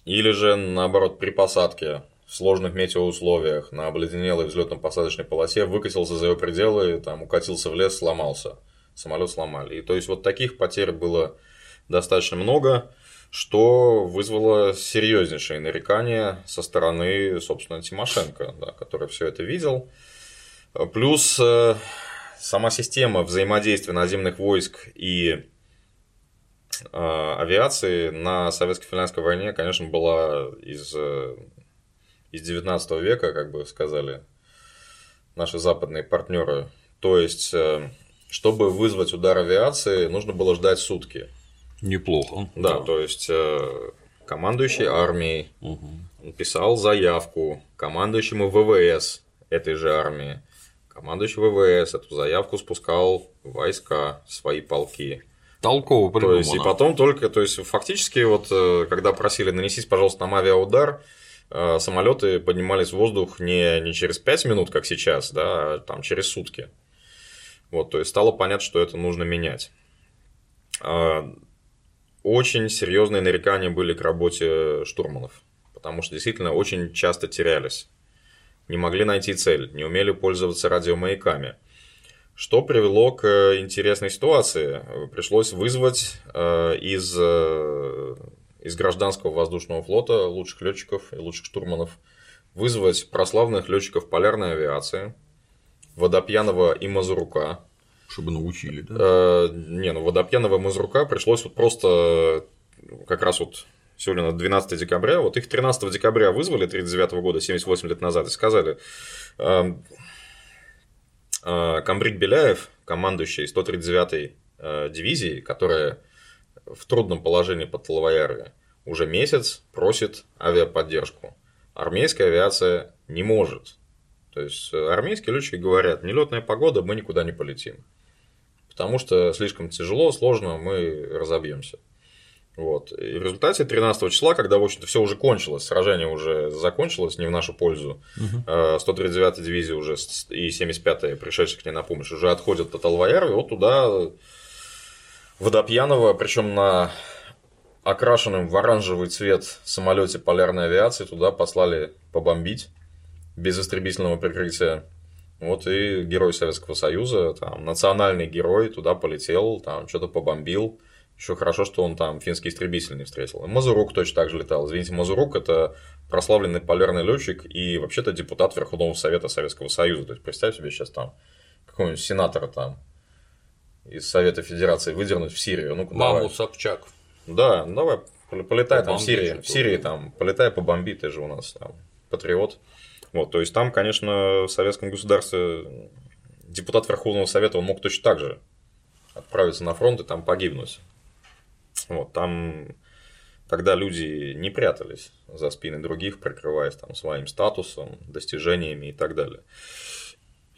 Или же, наоборот, при посадке в сложных метеоусловиях на обледенелой взлетно-посадочной полосе выкатился за ее пределы, там, укатился в лес, сломался. Самолет сломали. И то есть вот таких потерь было достаточно много, что вызвало серьезнейшее нарекание со стороны, собственно, Тимошенко, да, который все это видел. Плюс э, сама система взаимодействия наземных войск и авиации на советско-финляндской войне, конечно, была из, э, из 19 века, как бы сказали наши западные партнеры. То есть, чтобы вызвать удар авиации, нужно было ждать сутки. Неплохо. Да, да. то есть э, командующий армией угу. писал заявку командующему ВВС этой же армии. Командующий ВВС эту заявку спускал в войска, свои полки. Толково придумано. То есть, и потом только, то есть, фактически, вот, э, когда просили нанесись, пожалуйста, нам авиаудар, э, самолеты поднимались в воздух не, не через 5 минут, как сейчас, да, а там через сутки. Вот, то есть стало понятно, что это нужно менять. А, очень серьезные нарекания были к работе штурманов, потому что действительно очень часто терялись, не могли найти цель, не умели пользоваться радиомаяками. Что привело к интересной ситуации. Пришлось вызвать э, из, э, из гражданского воздушного флота лучших летчиков и лучших штурманов, вызвать прославленных летчиков полярной авиации, Водопьянова и Мазурука, чтобы научили, да? Э, не, ну водопьяного Мазрука пришлось вот просто как раз вот сегодня на 12 декабря, вот их 13 декабря вызвали 39 года, 78 лет назад, и сказали, э, э, Камбрик Беляев, командующий 139-й э, дивизией, которая в трудном положении под Талавоярве, уже месяц просит авиаподдержку. Армейская авиация не может. То есть армейские летчики говорят, нелетная погода, мы никуда не полетим потому что слишком тяжело, сложно, мы разобьемся. Вот. И в результате 13 числа, когда, в общем-то, все уже кончилось, сражение уже закончилось не в нашу пользу, угу. 139-я дивизия уже и 75-я, пришедшая к ней на помощь, уже отходят от Алваярви, вот туда Водопьянова, причем на окрашенном в оранжевый цвет самолете полярной авиации туда послали побомбить без истребительного прикрытия. Вот и герой Советского Союза, там, национальный герой, туда полетел, там, что-то побомбил. Еще хорошо, что он там финский истребитель не встретил. И Мазурук точно так же летал. Извините, Мазурук – это прославленный полярный летчик и вообще-то депутат Верховного Совета Советского Союза. То есть, представь себе сейчас там какого-нибудь сенатора там из Совета Федерации выдернуть в Сирию. Ну, Маму давай. Собчак. Да, ну давай, полетай там в Сирии. В Сирии там, полетай, побомби, ты же у нас там патриот. Вот, то есть там, конечно, в советском государстве депутат Верховного Совета, он мог точно так же отправиться на фронт и там погибнуть. Вот, там тогда люди не прятались за спины других, прикрываясь там своим статусом, достижениями и так далее.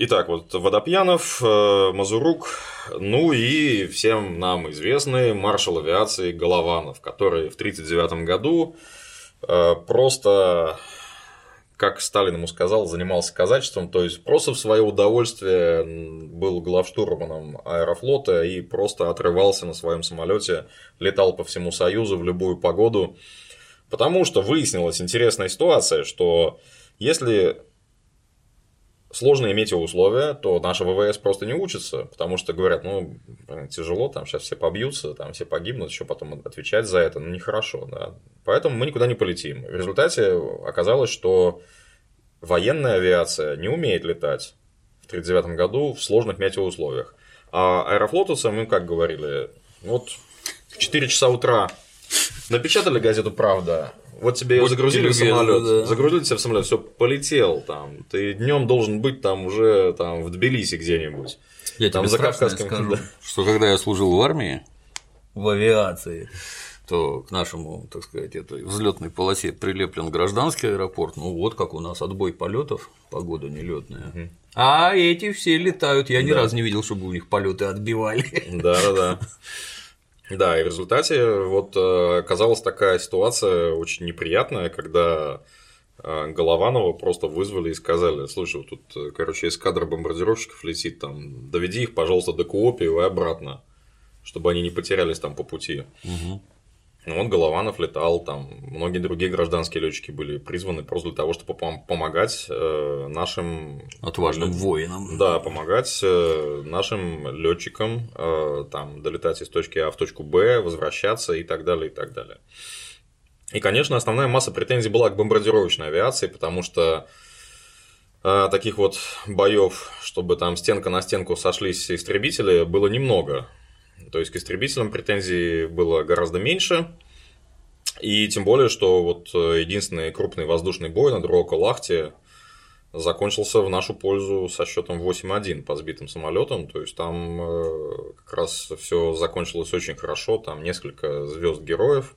Итак, вот Водопьянов, э, Мазурук, ну и всем нам известный маршал авиации Голованов, который в 1939 году э, просто как Сталин ему сказал, занимался казачеством, то есть просто в свое удовольствие был главштурманом аэрофлота и просто отрывался на своем самолете, летал по всему Союзу в любую погоду. Потому что выяснилась интересная ситуация, что если сложные метеоусловия, то наши ВВС просто не учатся, потому что говорят, ну, тяжело, там сейчас все побьются, там все погибнут, еще потом отвечать за это, ну, нехорошо, да. Поэтому мы никуда не полетим. В результате оказалось, что военная авиация не умеет летать в 1939 году в сложных метеоусловиях. А аэрофлотовцы, мы как говорили, вот в 4 часа утра напечатали газету «Правда», вот тебе ее загрузили в самолет, да. загрузили тебя в самолет, все полетел там. Ты днем должен быть там уже там в Тбилиси где-нибудь. Я там тебе за Кавказским... скажу, да. что когда я служил в армии, в авиации, то к нашему, так сказать, этой взлетной полосе прилеплен гражданский аэропорт. Ну вот как у нас отбой полетов, погода нелетная. Угу. А эти все летают. Я ни да. разу не видел, чтобы у них полеты отбивали. Да, да, да. (laughs) Да, и в результате вот э, оказалась такая ситуация очень неприятная, когда э, Голованова просто вызвали и сказали, слушай, тут, э, короче, эскадра бомбардировщиков летит, там, доведи их, пожалуйста, до Куопиева и обратно, чтобы они не потерялись там по пути. Угу. Ну, вот Голованов летал, там многие другие гражданские летчики были призваны просто для того, чтобы помогать э, нашим отважным воинам. Да, помогать э, нашим летчикам э, там долетать из точки А в точку Б, возвращаться и так далее, и так далее. И, конечно, основная масса претензий была к бомбардировочной авиации, потому что таких вот боев, чтобы там стенка на стенку сошлись истребители, было немного. То есть к истребителям претензий было гораздо меньше. И тем более, что вот э, единственный крупный воздушный бой на Дроко-Лахте закончился в нашу пользу со счетом 8-1 по сбитым самолетам. То есть там э, как раз все закончилось очень хорошо, там несколько звезд героев.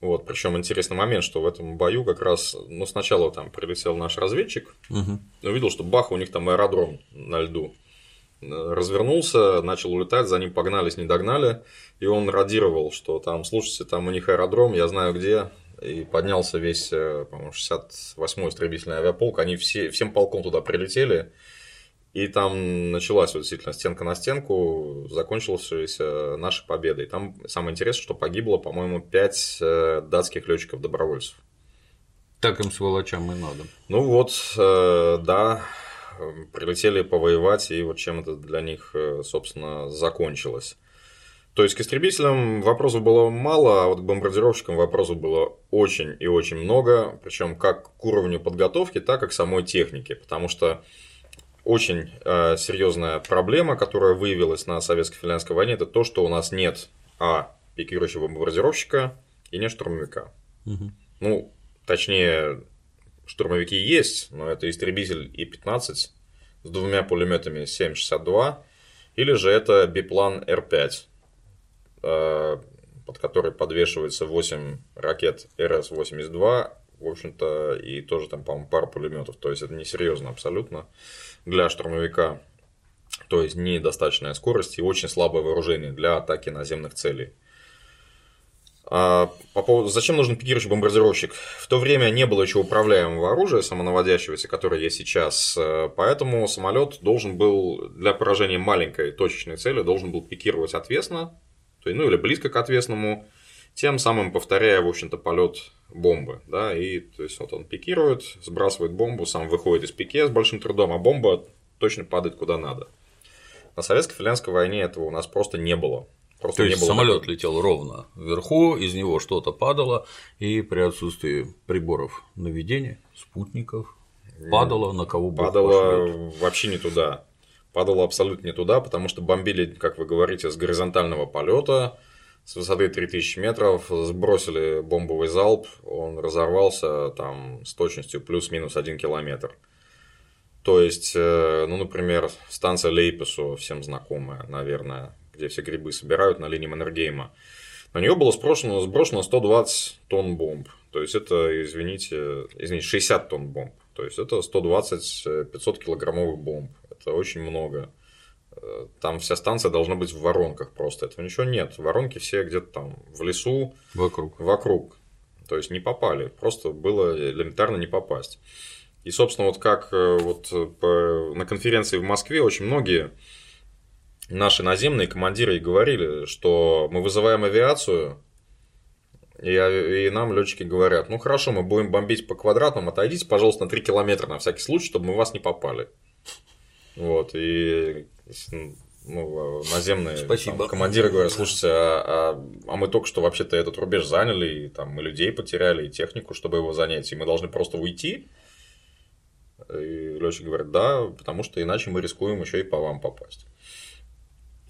Вот, причем интересный момент, что в этом бою как раз, ну, сначала там прилетел наш разведчик, угу. увидел, что бах, у них там аэродром на льду развернулся, начал улетать, за ним погнались, не догнали, и он радировал, что там, слушайте, там у них аэродром, я знаю где, и поднялся весь, э, по-моему, 68-й истребительный авиаполк, они все, всем полком туда прилетели, и там началась вот действительно стенка на стенку, закончилась нашей победой. Там самое интересное, что погибло, по-моему, 5 э, датских летчиков-добровольцев. Так им сволочам и надо. Ну вот, э, да, прилетели повоевать, и вот чем это для них, э, собственно, закончилось. То есть к истребителям вопросов было мало, а вот к бомбардировщикам вопросов было очень и очень много, причем как к уровню подготовки, так и к самой технике, потому что очень э, серьезная проблема, которая выявилась на советско-финляндской войне, это то, что у нас нет а пикирующего бомбардировщика и нет штурмовика. Угу. Ну, точнее, штурмовики есть, но это истребитель И-15 с двумя пулеметами 7,62, или же это биплан Р-5, э, под который подвешивается 8 ракет РС-82, в общем-то, и тоже там, по-моему, пара пулеметов. То есть это несерьезно абсолютно для штурмовика. То есть недостаточная скорость и очень слабое вооружение для атаки наземных целей. А, по поводу, зачем нужен пикирующий бомбардировщик? В то время не было еще управляемого оружия самонаводящегося, которое есть сейчас, э, поэтому самолет должен был для поражения маленькой точечной цели должен был пикировать отвесно, то есть, ну или близко к отвесному, тем самым повторяя, в общем-то, полет бомбы, да, и то есть вот он пикирует, сбрасывает бомбу, сам выходит из пике с большим трудом, а бомба точно падает куда надо. На советско-финляндской войне этого у нас просто не было. Просто То есть самолет такой. летел ровно вверху, из него что-то падало, и при отсутствии приборов наведения, спутников, падало на кого бы Падало пошлет. вообще не туда. Падало абсолютно не туда, потому что бомбили, как вы говорите, с горизонтального полета, с высоты 3000 метров, сбросили бомбовый залп, он разорвался там с точностью плюс-минус 1 километр. То есть, э, ну, например, станция Лейпесу, всем знакомая, наверное, где все грибы собирают на линии Маннергейма. На нее было сброшено, сброшено 120 тонн бомб. То есть это, извините, извините, 60 тонн бомб. То есть это 120-500 килограммовых бомб. Это очень много. Э, там вся станция должна быть в воронках просто. Этого ничего нет. Воронки все где-то там в лесу. Вокруг. Вокруг. То есть не попали. Просто было элементарно не попасть. И, собственно, вот как э, вот по, на конференции в Москве очень многие наши наземные командиры и говорили, что мы вызываем авиацию, и, и нам летчики говорят, ну хорошо, мы будем бомбить по квадратным, отойдите, пожалуйста, на 3 километра на всякий случай, чтобы мы вас не попали. Вот, и ну, наземные Спасибо. Там, командиры говорят, слушайте, а, а, а мы только что вообще-то этот рубеж заняли, и там мы людей потеряли, и технику, чтобы его занять, и мы должны просто уйти. И летчики говорят, да, потому что иначе мы рискуем еще и по вам попасть.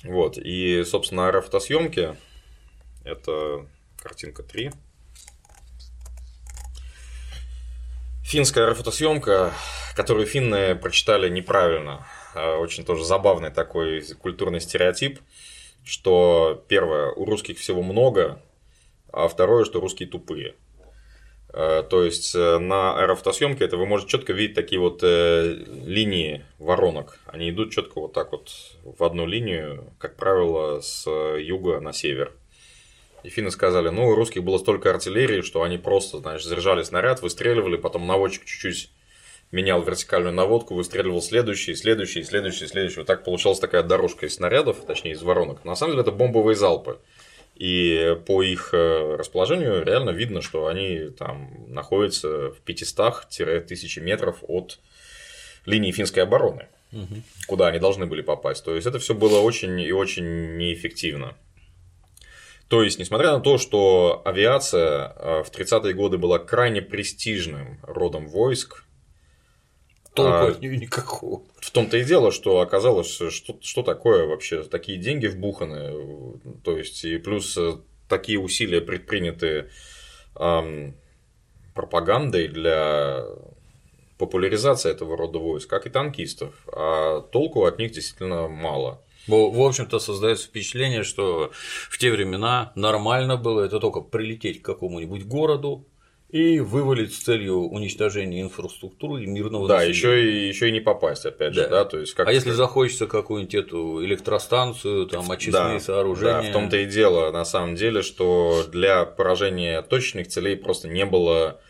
Вот, и, собственно, аэрофотосъемки – это картинка 3. Финская аэрофотосъемка, которую финны прочитали неправильно. А, очень тоже забавный такой культурный стереотип, что первое, у русских всего много, а второе, что русские тупые. Э, то есть э, на аэрофотосъемке это вы можете четко видеть такие вот э, линии воронок. Они идут четко вот так вот в одну линию, как правило, с юга на север. И финны сказали, ну, у русских было столько артиллерии, что они просто, значит, заряжали снаряд, выстреливали, потом наводчик чуть-чуть менял вертикальную наводку, выстреливал следующий, следующий, следующий, следующий. Вот так получалась такая дорожка из снарядов, точнее из воронок. На самом деле это бомбовые залпы. И по их э, расположению реально видно, что они там находятся в 500-1000 метров от линии финской обороны, угу. куда они должны были попасть. То есть это все было очень и очень неэффективно. То есть, несмотря на то, что авиация э, в 30-е годы была крайне престижным родом войск, толку а, от нее никакого. В том-то и дело, что оказалось, что, что такое вообще такие деньги вбуханы, то есть и плюс э, такие усилия предприняты эм, пропагандой для популяризации этого рода войск, как и танкистов, а толку от них действительно мало. В общем-то, создается впечатление, что в те времена нормально было это только прилететь к какому-нибудь городу, и вывалить с целью уничтожения инфраструктуры и мирного да, еще и, еще и не попасть, опять да. же, да, то есть как. А если захочется какую-нибудь эту электростанцию, там очистные да, сооружения. Да, в том-то и дело, на самом деле, что для поражения точечных целей просто не было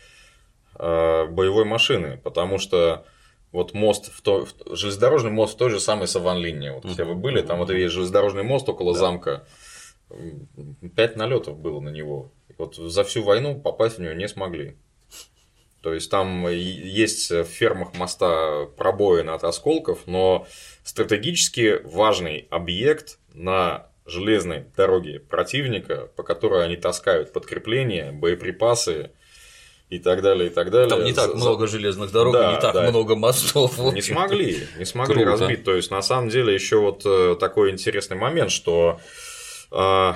э, боевой машины, потому что вот мост, в то, в, железнодорожный мост в той же самой Саванлине. Вот, если вы были, там вот есть железнодорожный мост около да. замка. Пять налетов было на него. Вот за всю войну попасть в нее не смогли. То есть там есть в фермах моста пробоины от осколков, но стратегически важный объект на железной дороге противника, по которой они таскают подкрепления, боеприпасы и так далее, и так далее. Там не так За... много железных дорог, да, не так да. много мостов. Не смогли, не смогли Круто. разбить. То есть, на самом деле, еще вот э, такой интересный момент, что э,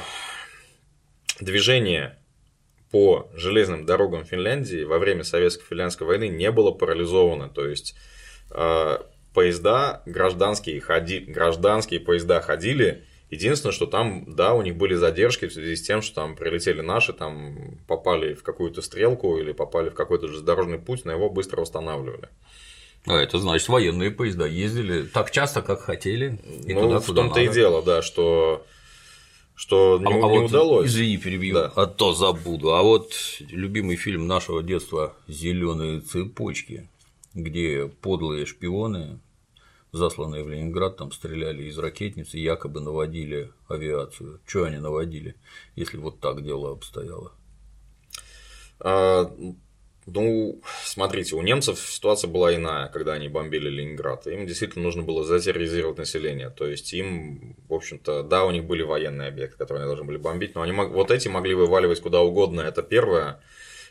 движение по железным дорогам Финляндии во время Советско-финляндской войны не было парализовано. То есть э, поезда гражданские, ходи, гражданские поезда ходили. Единственное, что там, да, у них были задержки в связи с тем, что там прилетели наши, там попали в какую-то стрелку или попали в какой-то железнодорожный путь, но его быстро восстанавливали. А это значит, военные поезда ездили так часто, как хотели. И ну, туда, в том-то и дело, да, что что не, а, не вот, удалось. Извини, перебью, да. а то забуду. А вот любимый фильм нашего детства Зеленые цепочки, где подлые шпионы, засланные в Ленинград, там стреляли из ракетницы, якобы наводили авиацию. Что они наводили, если вот так дело обстояло? Ну, смотрите, у немцев ситуация была иная, когда они бомбили Ленинград. Им действительно нужно было затерроризировать население. То есть им, в общем-то, да, у них были военные объекты, которые они должны были бомбить, но они вот эти могли вываливать куда угодно. Это первое.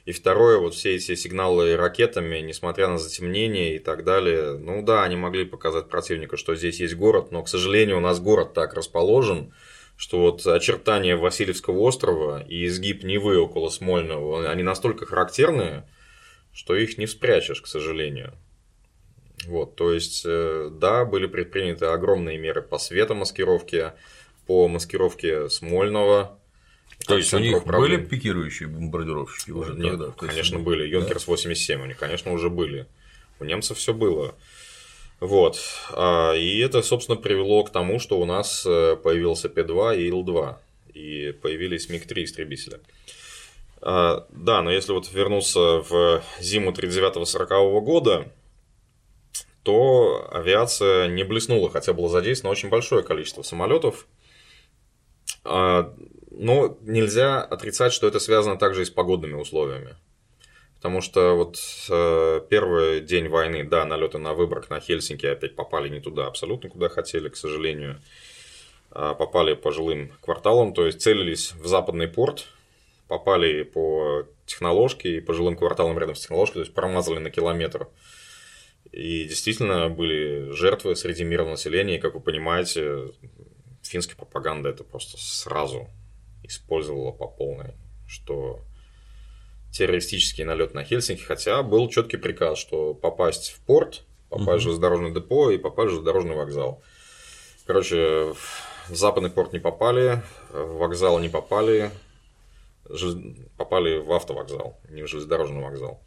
И второе, вот все эти сигналы ракетами, несмотря на затемнение и так далее, ну да, они могли показать противнику, что здесь есть город, но, к сожалению, у нас город так расположен, что вот очертания Васильевского острова и изгиб Невы около Смольного, они настолько характерные, что их не спрячешь, к сожалению. Вот, то есть, э, да, были предприняты огромные меры по светомаскировке, по маскировке Смольного. То есть у них проблем. были пикирующие бомбардировщики уже Нет, тогда? конечно, есть... были. Юнкерс да? 87 у них, конечно, уже были. У немцев все было. Вот. А, и это, собственно, привело к тому, что у нас э, появился П-2 и Ил-2. И появились МиГ-3 истребителя. А, да, но если вот вернуться в зиму 39-40 года, то авиация не блеснула, хотя было задействовано очень большое количество самолетов. А, но нельзя отрицать, что это связано также и с погодными условиями. Потому что вот э, первый день войны, да, налеты на Выборг, на Хельсинки опять попали не туда абсолютно, куда хотели, к сожалению. А, попали по жилым кварталам, то есть целились в западный порт, попали по техноложке и по жилым кварталам рядом с техноложкой, то есть промазали на километр. И действительно были жертвы среди мирного населения, и, как вы понимаете, финская пропаганда это просто сразу использовала по полной, что террористический налет на Хельсинки, хотя был четкий приказ, что попасть в порт, попасть в железнодорожное депо и попасть в железнодорожный вокзал. Короче, в западный порт не попали, в вокзал не попали, попали в автовокзал, не в железнодорожный вокзал.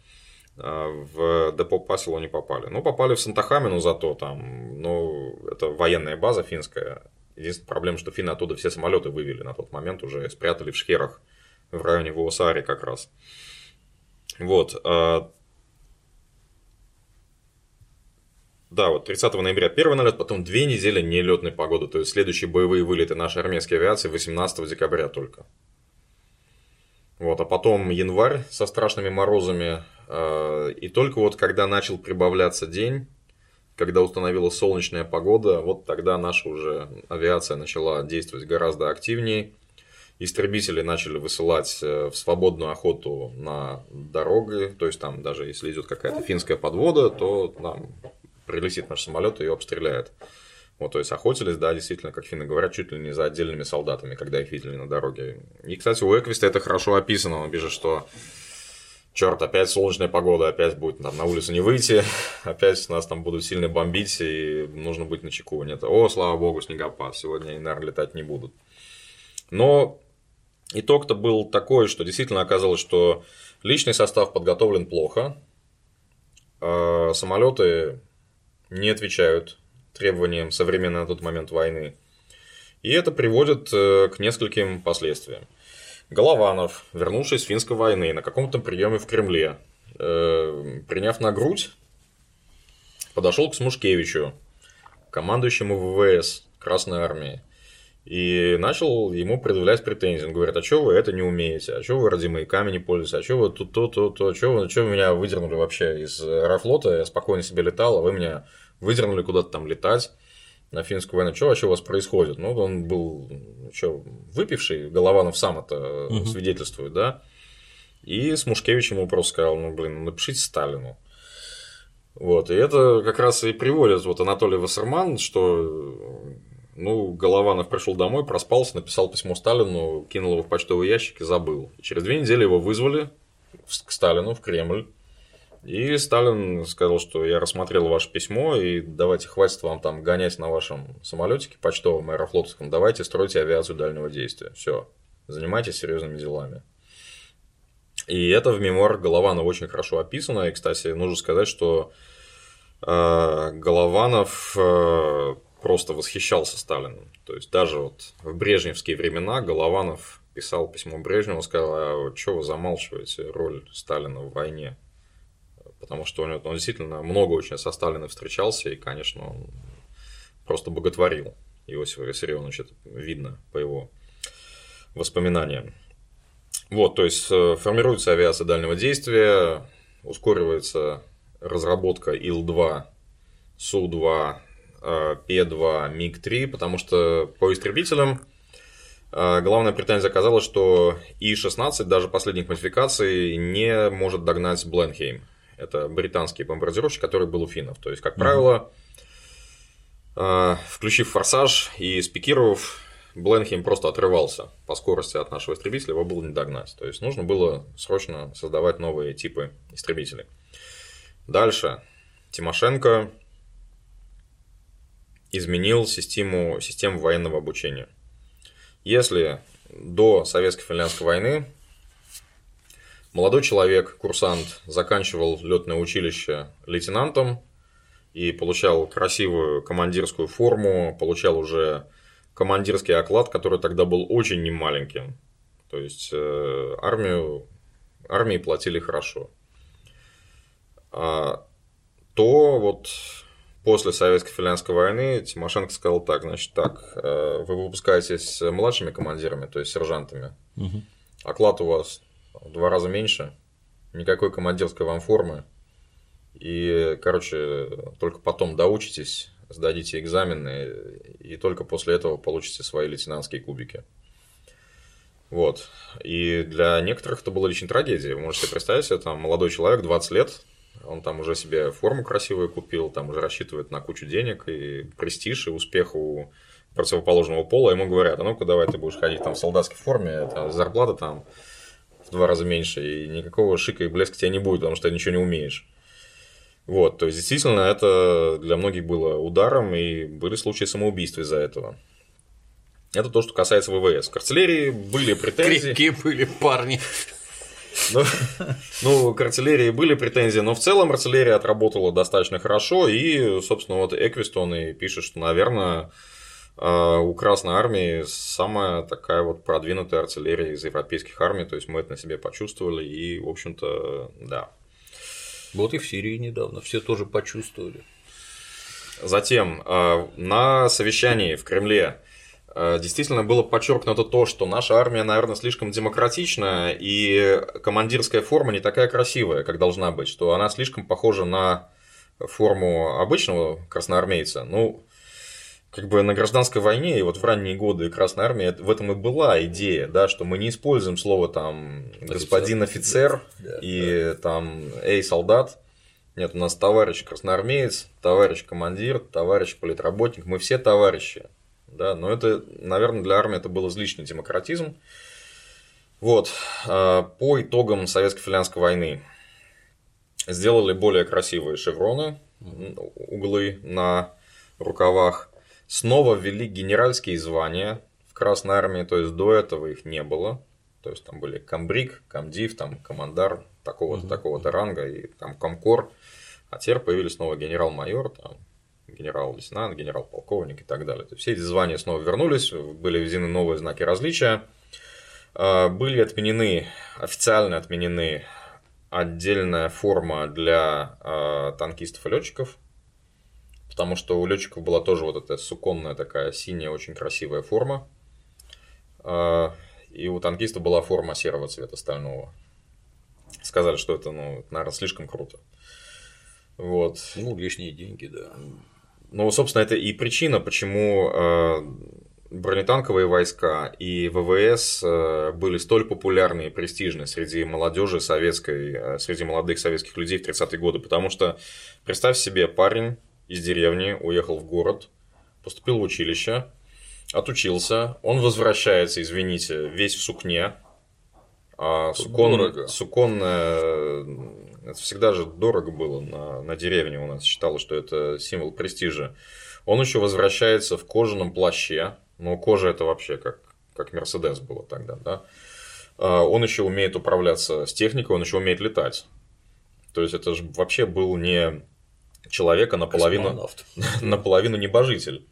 А, в депо Пасило не попали. Ну, попали в Сантахамину зато там, ну, это военная база финская. Единственная проблема, что финны оттуда все самолеты вывели на тот момент, уже спрятали в шхерах в районе Вуосари как раз. Вот. А, да, вот 30 ноября первый налет, потом две недели нелетной погоды. То есть следующие боевые вылеты нашей армейской авиации 18 декабря только. Вот, а потом январь со страшными морозами. А, и только вот когда начал прибавляться день, когда установилась солнечная погода, вот тогда наша уже авиация начала действовать гораздо активнее. Истребители начали высылать э, в свободную охоту на дороги, то есть там даже если идет какая-то финская подвода, то там прилетит наш самолет и ее обстреляет. Вот, то есть охотились, да, действительно, как финны говорят, чуть ли не за отдельными солдатами, когда их видели на дороге. И, кстати, у Эквиста это хорошо описано. Он пишет, что черт, опять солнечная погода, опять будет там, на улицу не выйти, опять нас там будут сильно бомбить, и нужно быть на чеку. Нет, о, слава богу, снегопад, сегодня они, наверное, летать не будут. Но итог-то был такой, что действительно оказалось, что личный состав подготовлен плохо, а самолеты не отвечают требованиям современной на тот момент войны. И это приводит э, к нескольким последствиям. Голованов, вернувшись с финской войны на каком-то приеме в Кремле, э, приняв на грудь, подошел к Смушкевичу, командующему ВВС Красной Армии, и начал ему предъявлять претензии. Он говорит, а что вы это не умеете? А что вы ради маяками не пользуетесь? А что вы тут то, то, то? Что вы, вы меня выдернули вообще из аэрофлота? Я спокойно себе летал, а вы меня выдернули куда-то там летать на финскую войну. Что вообще у вас происходит? Ну, он был что, выпивший, Голованов сам это угу. свидетельствует, да? И Смушкевич ему просто сказал, ну, блин, напишите Сталину. Вот, и это как раз и приводит вот Анатолий Вассерман, что ну, Голованов пришел домой, проспался, написал письмо Сталину, кинул его в почтовый ящик и забыл. Через две недели его вызвали к Сталину в Кремль. И Сталин сказал, что я рассмотрел ваше письмо, и давайте хватит вам там гонять на вашем самолетике почтовом аэрофлотском, давайте стройте авиацию дальнего действия. Все, занимайтесь серьезными делами. И это в мемуарах Голованова очень хорошо описано. И, кстати, нужно сказать, что э, Голованов э, просто восхищался Сталиным. То есть даже вот в брежневские времена Голованов писал письмо Брежневу, сказал, а что вы замалчиваете роль Сталина в войне? Потому что он, он действительно много очень со Сталиным встречался, и, конечно, он просто боготворил Иосифа Виссарионовича, это видно по его воспоминаниям. Вот, то есть э, формируется авиация дальнего действия, ускоривается разработка Ил-2, Су-2, П-2, МиГ-3, потому что по истребителям э, главная претензия оказалась, что И-16, даже последних модификаций, не может догнать Бленхейм. Это британский бомбардировщик, который был у финнов. То есть, как правило, э, включив форсаж и спикировав, Бленхейм просто отрывался по скорости от нашего истребителя, его было не догнать. То есть нужно было срочно создавать новые типы истребителей. Дальше. Тимошенко изменил систему, систему военного обучения. Если до Советско-финляндской войны Молодой человек, курсант, заканчивал летное училище лейтенантом и получал красивую командирскую форму, получал уже командирский оклад, который тогда был очень немаленьким. То есть э, армию, армии платили хорошо. А, то вот после Советско-финляндской войны Тимошенко сказал так, значит, так, э, вы выпускаетесь младшими командирами, то есть сержантами, угу. оклад у вас в два раза меньше, никакой командирской вам формы. И, короче, только потом доучитесь, сдадите экзамены, и только после этого получите свои лейтенантские кубики. Вот. И для некоторых это была лично трагедия. Вы можете представить себе, там молодой человек, 20 лет, он там уже себе форму красивую купил, там уже рассчитывает на кучу денег и престиж, и успех у противоположного пола. Ему говорят, а ну-ка давай ты будешь ходить там в солдатской форме, там, зарплата там в два раза меньше, и никакого шика и блеска тебя не будет, потому что ты ничего не умеешь. Вот, то есть, действительно, это для многих было ударом, и были случаи самоубийств из-за этого. Это то, что касается ВВС. К артиллерии были претензии. Крепкие были парни. Ну, ну, к артиллерии были претензии, но в целом артиллерия отработала достаточно хорошо. И, собственно, вот Эквистон и пишет, что, наверное, у Красной Армии самая такая вот продвинутая артиллерия из европейских армий. То есть мы это на себе почувствовали. И, в общем-то, да. Вот и в Сирии недавно все тоже почувствовали. Затем а, на совещании в Кремле а, действительно было подчеркнуто то, что наша армия, наверное, слишком демократичная, и командирская форма не такая красивая, как должна быть, что она слишком похожа на форму обычного красноармейца. Ну, как бы на гражданской войне и вот в ранние годы Красной Армии в этом и была идея, да, что мы не используем слово там господин офицер, да, и да. там эй солдат, нет, у нас товарищ красноармеец, товарищ командир, товарищ политработник, мы все товарищи. Да, но это, наверное, для армии это был излишний демократизм. Вот, а, по итогам Советско-финляндской войны сделали более красивые шевроны, углы на рукавах. Снова ввели генеральские звания в Красной армии, то есть до этого их не было. То есть там были комбриг, комдив, там командар такого-то, такого-то ранга и там комкор. А теперь появились снова генерал-майор, там, генерал-лейтенант, генерал-полковник и так далее. То есть все эти звания снова вернулись, были введены новые знаки различия. А, были отменены, официально отменены отдельная форма для а, танкистов и летчиков, потому что у летчиков была тоже вот эта суконная такая синяя, очень красивая форма. А, и у танкиста была форма серого цвета стального. Сказали, что это, ну, наверное, слишком круто. Вот. Ну, лишние деньги, да. Ну, собственно, это и причина, почему э, бронетанковые войска и ВВС э, были столь популярны и престижны среди молодежи советской, э, среди молодых советских людей в 30-е годы. Потому что, представь себе, парень из деревни уехал в город, поступил в училище, отучился, он возвращается, извините, весь в сукне, а сукон, суконная это всегда же дорого было на, на деревне у нас. Считалось, что это символ престижа. Он еще возвращается в кожаном плаще. Но кожа это вообще как, как Мерседес было тогда, да. А, он еще умеет управляться с техникой, он еще умеет летать. То есть это же вообще был не человек, а наполовину, (laughs) наполовину небожитель.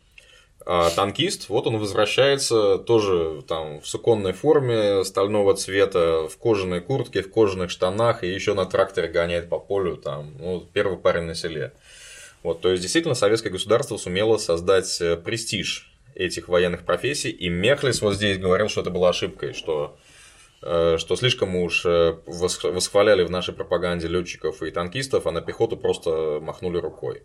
А танкист, вот он возвращается тоже там в суконной форме стального цвета, в кожаной куртке, в кожаных штанах и еще на тракторе гоняет по полю, там, ну, первый парень на селе. Вот, то есть, действительно, советское государство сумело создать э, престиж этих военных профессий, и Мехлис вот здесь говорил, что это была ошибкой, что что слишком уж э, восхваляли в нашей пропаганде летчиков и танкистов, а на пехоту просто махнули рукой.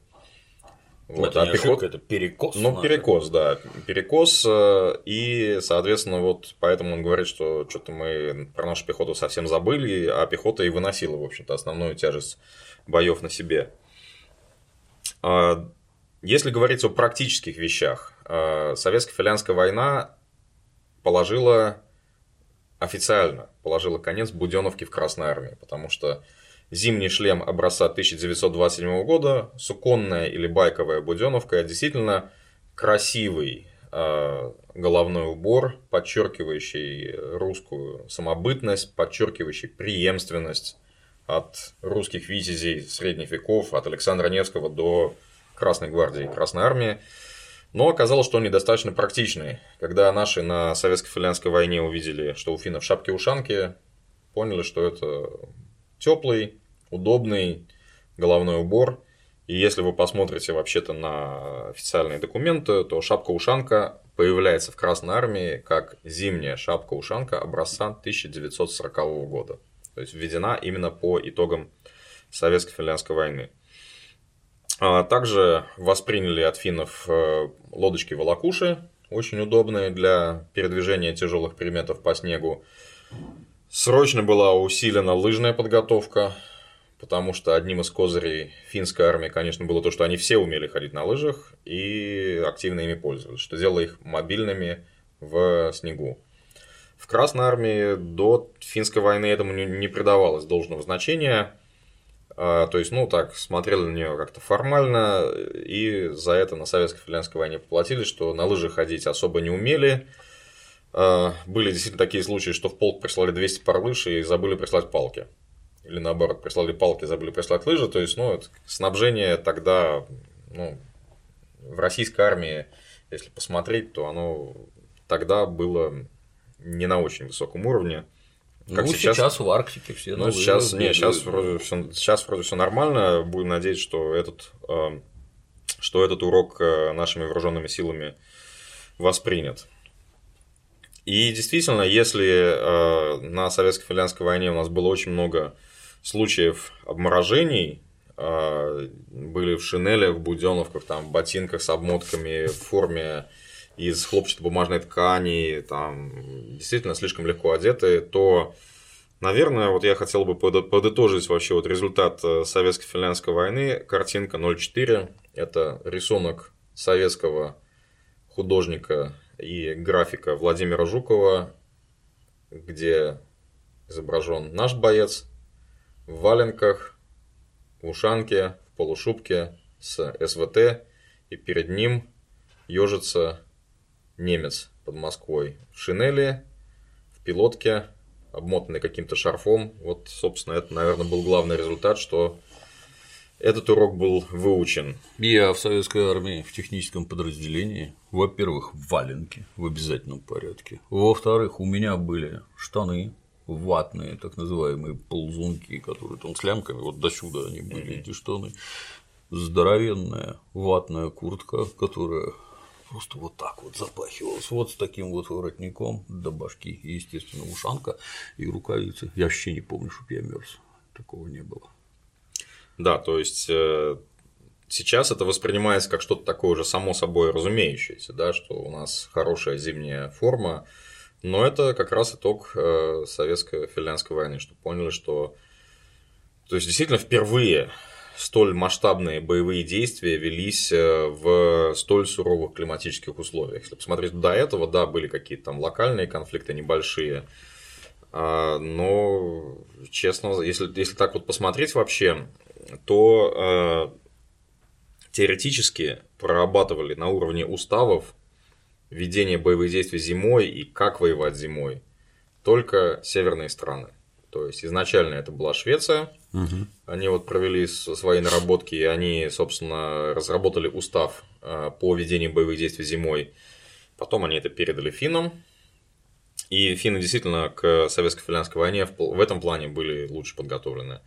Вот, это а пехот... ошибка, это перекос. Ну, перекос, да. Перекос. Э, и, соответственно, вот поэтому он говорит, что что-то мы про нашу пехоту совсем забыли, а пехота и выносила, в общем-то, основную тяжесть боев на себе. А, если говорить о практических вещах, э, советско-финляндская война положила официально положила конец Буденовке в Красной Армии, потому что зимний шлем образца 1927 года, суконная или байковая буденовка, действительно красивый э, головной убор, подчеркивающий русскую самобытность, подчеркивающий преемственность от русских витязей средних веков, от Александра Невского до Красной гвардии и Красной армии. Но оказалось, что он недостаточно практичный. Когда наши на советско-финляндской войне увидели, что у финнов шапки-ушанки, поняли, что это теплый, удобный головной убор. И если вы посмотрите вообще-то на официальные документы, то шапка-ушанка появляется в Красной Армии как зимняя шапка-ушанка образца 1940 года. То есть введена именно по итогам Советско-финляндской войны. А также восприняли от финнов э, лодочки-волокуши, очень удобные для передвижения тяжелых предметов по снегу. Срочно была усилена лыжная подготовка, потому что одним из козырей финской армии, конечно, было то, что они все умели ходить на лыжах и активно ими пользовались, что делало их мобильными в снегу. В Красной армии до финской войны этому не придавалось должного значения. А, то есть, ну, так, смотрели на нее как-то формально, и за это на советско-финляндской войне поплатились, что на лыжах ходить особо не умели. А, были действительно такие случаи, что в полк прислали 200 пар лыж и забыли прислать палки. Или наоборот, прислали палки, забыли прислать лыжи. То есть, ну, снабжение тогда, ну, в российской армии, если посмотреть, то оно тогда было не на очень высоком уровне. Как ну, сейчас, сейчас в Арктике все. Ну, сейчас, не, сейчас вроде, все, сейчас вроде все нормально. Будем надеяться, что этот, э, что этот урок э, нашими вооруженными силами воспринят. И действительно, если э, на советско-финляндской войне у нас было очень много случаев обморожений, э, были в шинелях, в буденовках, там, ботинках с обмотками, в форме из хлопчатобумажной ткани, там, действительно слишком легко одеты, то, наверное, вот я хотел бы подытожить вообще вот результат э, советско-финляндской войны. Картинка 04 – это рисунок советского художника и графика Владимира Жукова, где изображен наш боец в валенках, в ушанке, в полушубке с СВТ, и перед ним ежится немец под Москвой в шинели, в пилотке, обмотанный каким-то шарфом. Вот, собственно, это, наверное, был главный результат, что этот урок был выучен. Я в советской армии в техническом подразделении, во-первых, валенки в обязательном порядке. Во-вторых, у меня были штаны ватные, так называемые ползунки, которые там с лямками, вот до сюда они были, эти штаны. Здоровенная ватная куртка, которая просто вот так вот запахивалась, вот с таким вот воротником до башки, и, естественно, ушанка и рукавицы. Я вообще не помню, чтобы я мерз. Такого не было. Да, то есть э, сейчас это воспринимается как что-то такое уже само собой разумеющееся, да, что у нас хорошая зимняя форма, но это как раз итог э, советско-финляндской войны, что поняли, что то есть действительно впервые столь масштабные боевые действия велись э, в столь суровых климатических условиях. Если посмотреть до этого, да, были какие-то там локальные конфликты небольшие, а, но, честно, если, если так вот посмотреть вообще, то э, теоретически прорабатывали на уровне уставов ведение боевых действий зимой и как воевать зимой только северные страны. То есть изначально это была Швеция, угу. они вот провели свои наработки, и они, собственно, разработали устав э, по ведению боевых действий зимой. Потом они это передали финнам, и финны действительно к советско-финляндской войне в этом плане были лучше подготовлены.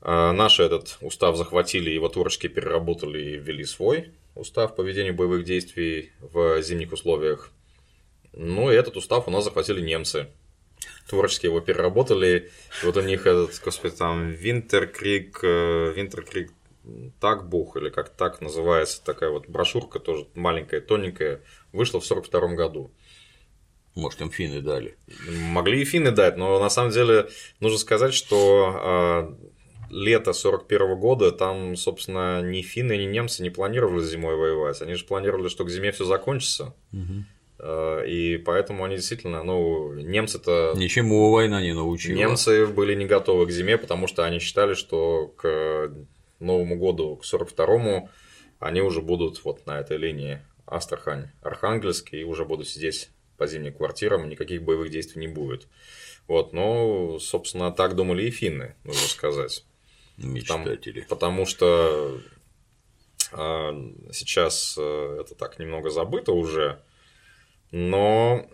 Э, наши этот устав захватили, его творчески переработали и ввели свой устав по ведению боевых действий в зимних условиях. Ну и этот устав у нас захватили немцы творчески его переработали. И вот у них этот, господи, там Винтеркрик, Винтеркрик Такбух, или как так называется, такая вот брошюрка тоже маленькая, тоненькая, вышла в 42 году. Может, им финны дали. Могли и финны дать, но на самом деле нужно сказать, что э, лето 41 года там, собственно, ни финны, ни немцы не планировали зимой воевать. Они же планировали, что к зиме все закончится. Угу. Э, и поэтому они действительно, ну, немцы-то... Ничему война не научила. Немцы были не готовы к зиме, потому что они считали, что к Новому году, к 42-му, они уже будут вот на этой линии Астрахань, Архангельск, и уже будут сидеть по зимним квартирам, никаких боевых действий не будет. Вот, но, собственно, так думали и финны, нужно сказать. Мечтатели. Там, потому что а, сейчас э, это так немного забыто уже, но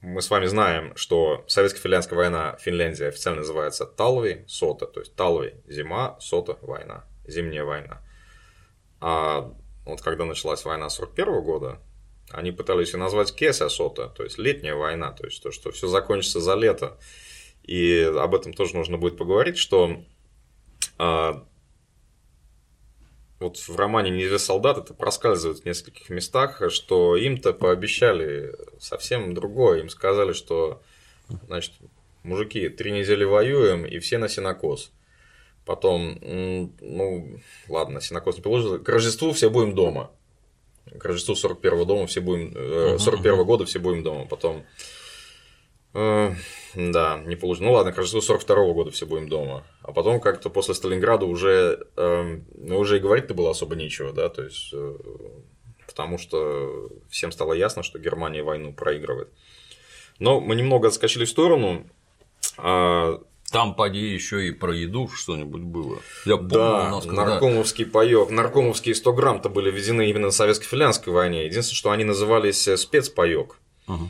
мы с вами знаем, что советско-финляндская война в Финляндии официально называется Талви Сота, то есть Талви – зима, Сота – война, зимняя война. А вот когда началась война 41 года, они пытались ее назвать Кеса Сота, то есть летняя война, то есть то, что все закончится за лето. И об этом тоже нужно будет поговорить, что а, вот в романе «Неизвестный солдат» это проскальзывает в нескольких местах, что им-то пообещали совсем другое. Им сказали, что, значит, мужики, три недели воюем, и все на синокос. Потом, ну, ладно, синокос не положили. К Рождеству все будем дома. К Рождеству 41-го дома все будем, 41 -го года все будем дома. Потом Э, да, не получилось. Ну ладно, к Рождеству 42 года все будем дома. А потом как-то после Сталинграда уже, э, ну, уже и говорить-то было особо нечего, да, то есть, э, потому что всем стало ясно, что Германия войну проигрывает. Но мы немного отскочили в сторону. А, Там, поди, еще и про еду что-нибудь было. Я помню, да, у нас когда- наркомовский паёк. Наркомовские 100 грамм-то были введены именно на советско-финляндской войне. Единственное, что они назывались э, спецпаёк. Ага.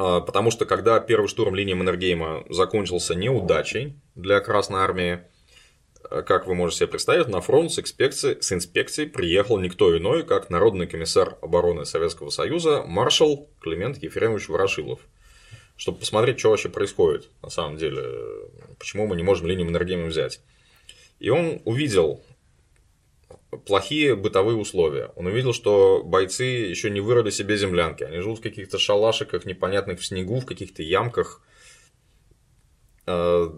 А, Потому что когда первый штурм линии Маннергейма закончился неудачей для Красной Армии, э, как вы можете себе представить, на фронт с инспекцией, с инспекцией приехал никто иной, как Народный комиссар обороны Советского Союза маршал Климент Ефремович Ворошилов. Чтобы посмотреть, что вообще происходит на самом деле, почему мы не можем линию Маннергейма взять. И он увидел плохие бытовые условия. Он увидел, что бойцы еще не вырыли себе землянки. Они живут в каких-то шалашиках, непонятных в снегу, в каких-то ямках. Э,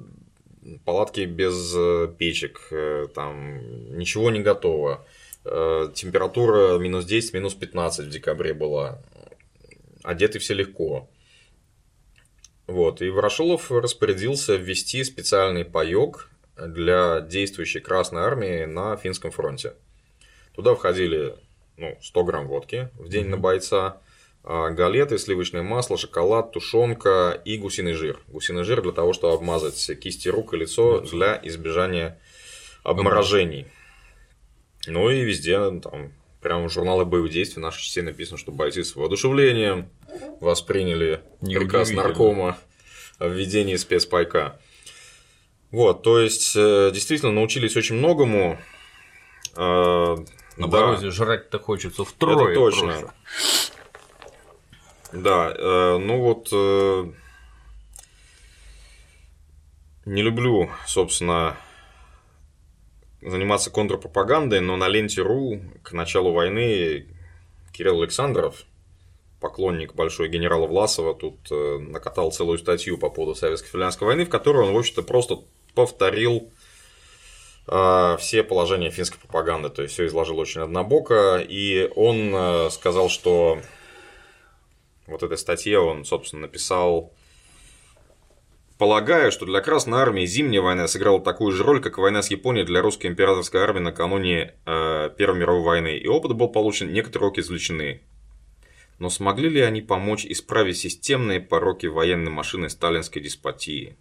Палатки без э, печек, э, там ничего не готово. Температура минус 10, минус 15 в декабре была. Одеты все легко. Вот. И Ворошилов распорядился ввести специальный паёк для действующей Красной Армии на Финском фронте. Туда входили ну, 100 грамм водки в день на бойца, а, галеты, сливочное масло, шоколад, тушенка и гусиный жир. Гусиный жир для того, чтобы обмазать кисти рук и лицо для избежания обморожений. Ну и везде там прямо в журналах боевых действий нашей частей написано, что бойцы с воодушевлением восприняли приказ наркома о введении спецпайка. Вот, то есть, э, действительно научились очень многому. Э, На да, морозе жрать-то хочется втрое. Это точно. просто. Да, э, ну вот э, не люблю, собственно, заниматься контрпропагандой, но на ленте.ру к началу войны Кирилл Александров, поклонник большой генерала Власова, тут накатал целую статью по поводу Советско-финляндской войны, в которой он, в общем-то, просто повторил э, все положения финской пропаганды, то есть все изложил очень однобоко, и он э, сказал, что вот этой статье он, собственно, написал Полагаю, что для Красной Армии Зимняя война сыграла такую же роль, как война с Японией для русской императорской армии накануне э, Первой мировой войны, и опыт был получен, некоторые уроки извлечены. Но смогли ли они помочь исправить системные пороки военной машины сталинской деспотии?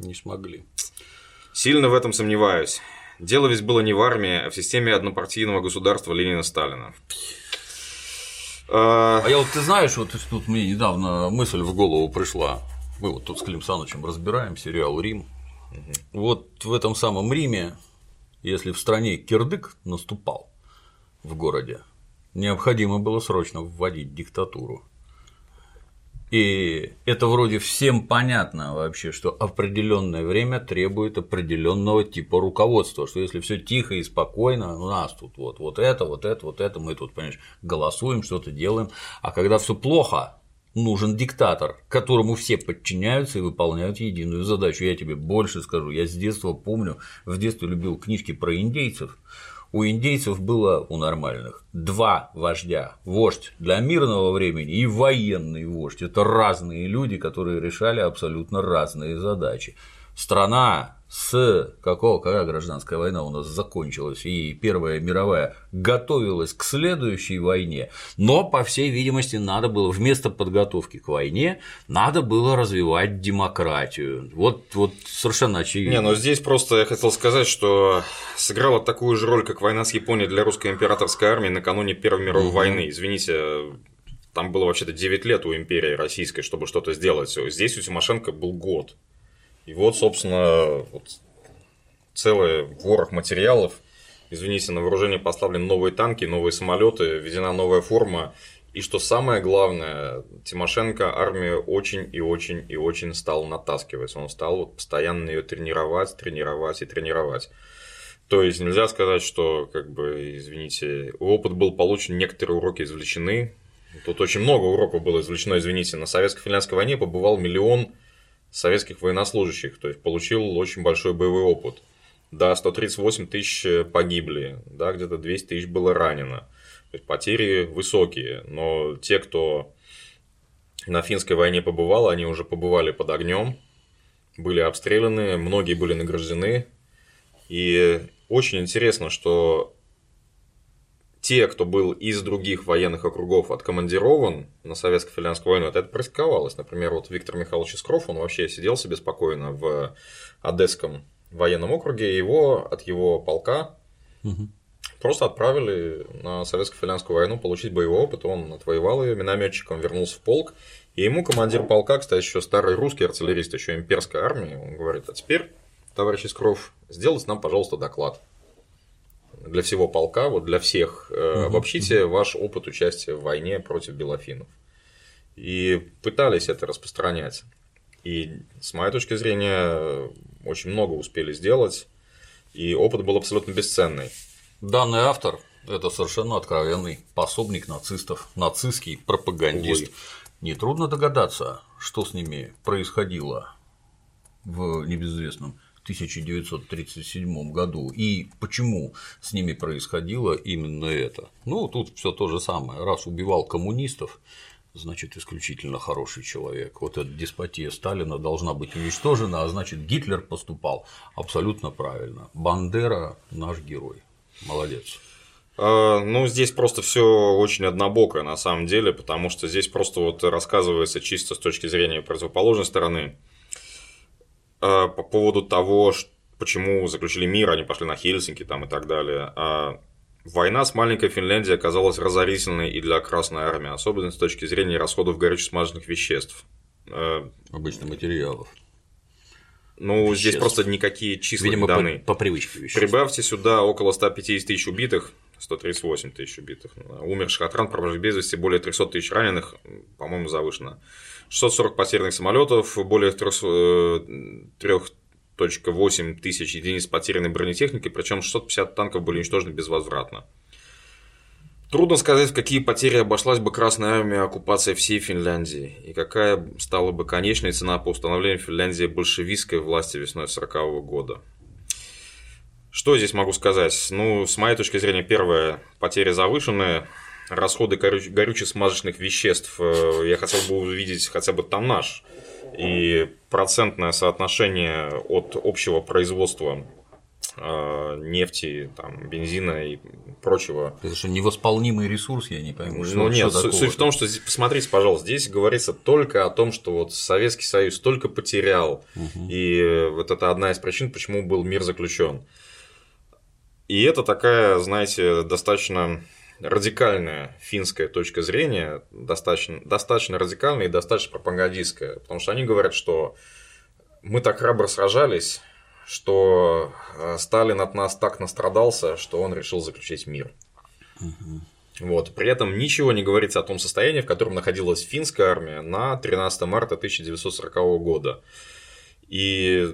Не смогли. Сильно в этом сомневаюсь. Дело ведь было не в армии, а в системе однопартийного государства Ленина-Сталина. А я вот, ты знаешь, вот тут мне недавно мысль в голову пришла. Мы вот тут с Клим Санычем разбираем сериал «Рим». Вот в этом самом Риме, если в стране кирдык наступал в городе, необходимо было срочно вводить диктатуру. И это вроде всем понятно вообще, что определенное время требует определенного типа руководства, что если все тихо и спокойно, у нас тут вот, вот это, вот это, вот это, мы тут, понимаешь, голосуем, что-то делаем, а когда все плохо, нужен диктатор, которому все подчиняются и выполняют единую задачу. Я тебе больше скажу, я с детства помню, в детстве любил книжки про индейцев. У индейцев было, у нормальных, два вождя. Вождь для мирного времени и военный вождь. Это разные люди, которые решали абсолютно разные задачи. Страна с какого, когда гражданская война у нас закончилась и Первая мировая готовилась к следующей войне, но, по всей видимости, надо было вместо подготовки к войне, надо было развивать демократию. Вот, вот совершенно очевидно. Не, ну здесь просто я хотел сказать, что сыграла такую же роль, как война с Японией для русской императорской армии накануне Первой мировой Мгм. войны. Извините, там было вообще-то 9 лет у империи российской, чтобы что-то сделать. Здесь у Тимошенко был год. И вот, собственно, вот целый ворох материалов. Извините, на вооружение поставлены новые танки, новые самолеты, введена новая форма. И что самое главное, Тимошенко армию очень и очень и очень стал натаскивать. Он стал вот постоянно ее тренировать, тренировать и тренировать. То есть нельзя сказать, что, как бы, извините, опыт был получен, некоторые уроки извлечены. Тут очень много уроков было извлечено, извините. На советско-финляндской войне побывал миллион советских военнослужащих, то есть получил очень большой боевой опыт. Да, 138 тысяч погибли, да, где-то 200 тысяч было ранено. То есть потери высокие, но те, кто на финской войне побывало, они уже побывали под огнем, были обстреляны, многие были награждены. И очень интересно, что те, кто был из других военных округов откомандирован на советско-финляндскую войну, это, практиковалось. Например, вот Виктор Михайлович Искров, он вообще сидел себе спокойно в Одесском военном округе, его от его полка угу. просто отправили на советско-финляндскую войну получить боевой опыт, он отвоевал ее минометчиком, вернулся в полк, и ему командир полка, кстати, еще старый русский артиллерист, еще имперской армии, он говорит, а теперь, товарищ Искров, сделайте нам, пожалуйста, доклад для всего полка, вот для всех, угу. обобщите ваш опыт участия в войне против белофинов. И пытались это распространять. И с моей точки зрения очень много успели сделать, и опыт был абсолютно бесценный. Данный автор – это совершенно откровенный пособник нацистов, нацистский пропагандист. Ой. Нетрудно догадаться, что с ними происходило в небезызвестном 1937 году и почему с ними происходило именно это. Ну, тут все то же самое. Раз убивал коммунистов, значит, исключительно хороший человек. Вот эта деспотия Сталина должна быть уничтожена, а значит, Гитлер поступал абсолютно правильно. Бандера – наш герой. Молодец. А, ну, здесь просто все очень однобокое на самом деле, потому что здесь просто вот рассказывается чисто с точки зрения противоположной стороны а, по поводу того, почему заключили мир, они пошли на Хельсинки там и так далее. А, война с маленькой Финляндией оказалась разорительной и для Красной Армии, особенно с точки зрения расходов горюче-смазочных веществ. Обычно материалов. Ну, веществ. здесь просто никакие числа Видимо, не даны. По, по привычке веществ. Прибавьте сюда около 150 тысяч убитых, 138 тысяч убитых, умерших от ран, пропавших без вести, более 300 тысяч раненых, по-моему, завышено. 640 потерянных самолетов, более 3.8 тысяч единиц потерянной бронетехники, причем 650 танков были уничтожены безвозвратно. Трудно сказать, в какие потери обошлась бы Красная Армия оккупация всей Финляндии, и какая стала бы конечная цена по установлению Финляндии большевистской власти весной 1940 года. Что здесь могу сказать? Ну, с моей точки зрения, первое, потери завышенные, расходы горюче-смазочных веществ э, я хотел бы увидеть хотя бы там наш. И процентное соотношение от общего производства э, нефти, там, бензина и прочего. Это что, невосполнимый ресурс, я не пойму. Что, ну нет, что суть в том, что здесь, посмотрите, пожалуйста, здесь говорится только о том, что вот Советский Союз только потерял, угу. и вот это одна из причин, почему был мир заключен. И это такая, знаете, достаточно радикальная финская точка зрения, достаточно, достаточно радикальная и достаточно пропагандистская. Потому что они говорят, что мы так храбро сражались, что э, Сталин от нас так настрадался, что он решил заключить мир. Угу. Вот. При этом ничего не говорится о том состоянии, в котором находилась финская армия на 13 марта 1940 года. И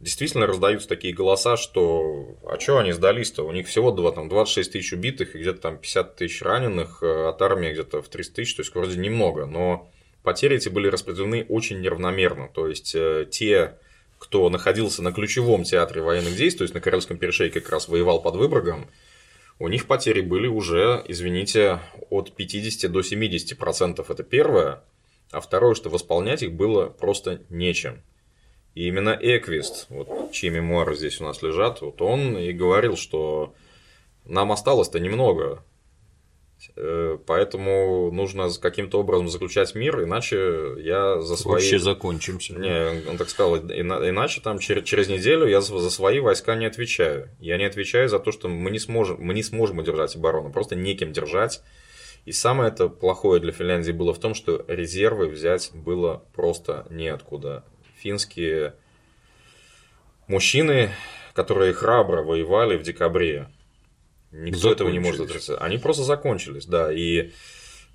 действительно раздаются такие голоса, что а что они сдались-то? У них всего два, там, 26 тысяч убитых и где-то там 50 тысяч раненых, э, от армии где-то в 300 тысяч, то есть вроде немного, но потери эти были распределены очень неравномерно. То есть э, те, кто находился на ключевом театре военных действий, то есть на Карельском перешейке как раз воевал под Выборгом, у них потери были уже, извините, от 50 до 70 процентов. Это первое. А второе, что восполнять их было просто нечем. И именно Эквист, вот, чьи мемуары здесь у нас лежат, вот он и говорил, что нам осталось-то немного, э, поэтому нужно каким-то образом заключать мир, иначе я за свои... Вообще закончимся. Не, он так сказал, иначе там через, через неделю я за свои войска не отвечаю. Я не отвечаю за то, что мы не сможем, мы не сможем удержать оборону, просто неким держать. И самое это плохое для Финляндии было в том, что резервы взять было просто неоткуда финские мужчины, которые храбро воевали в декабре. Никто этого не может отрицать. Они просто закончились, да. И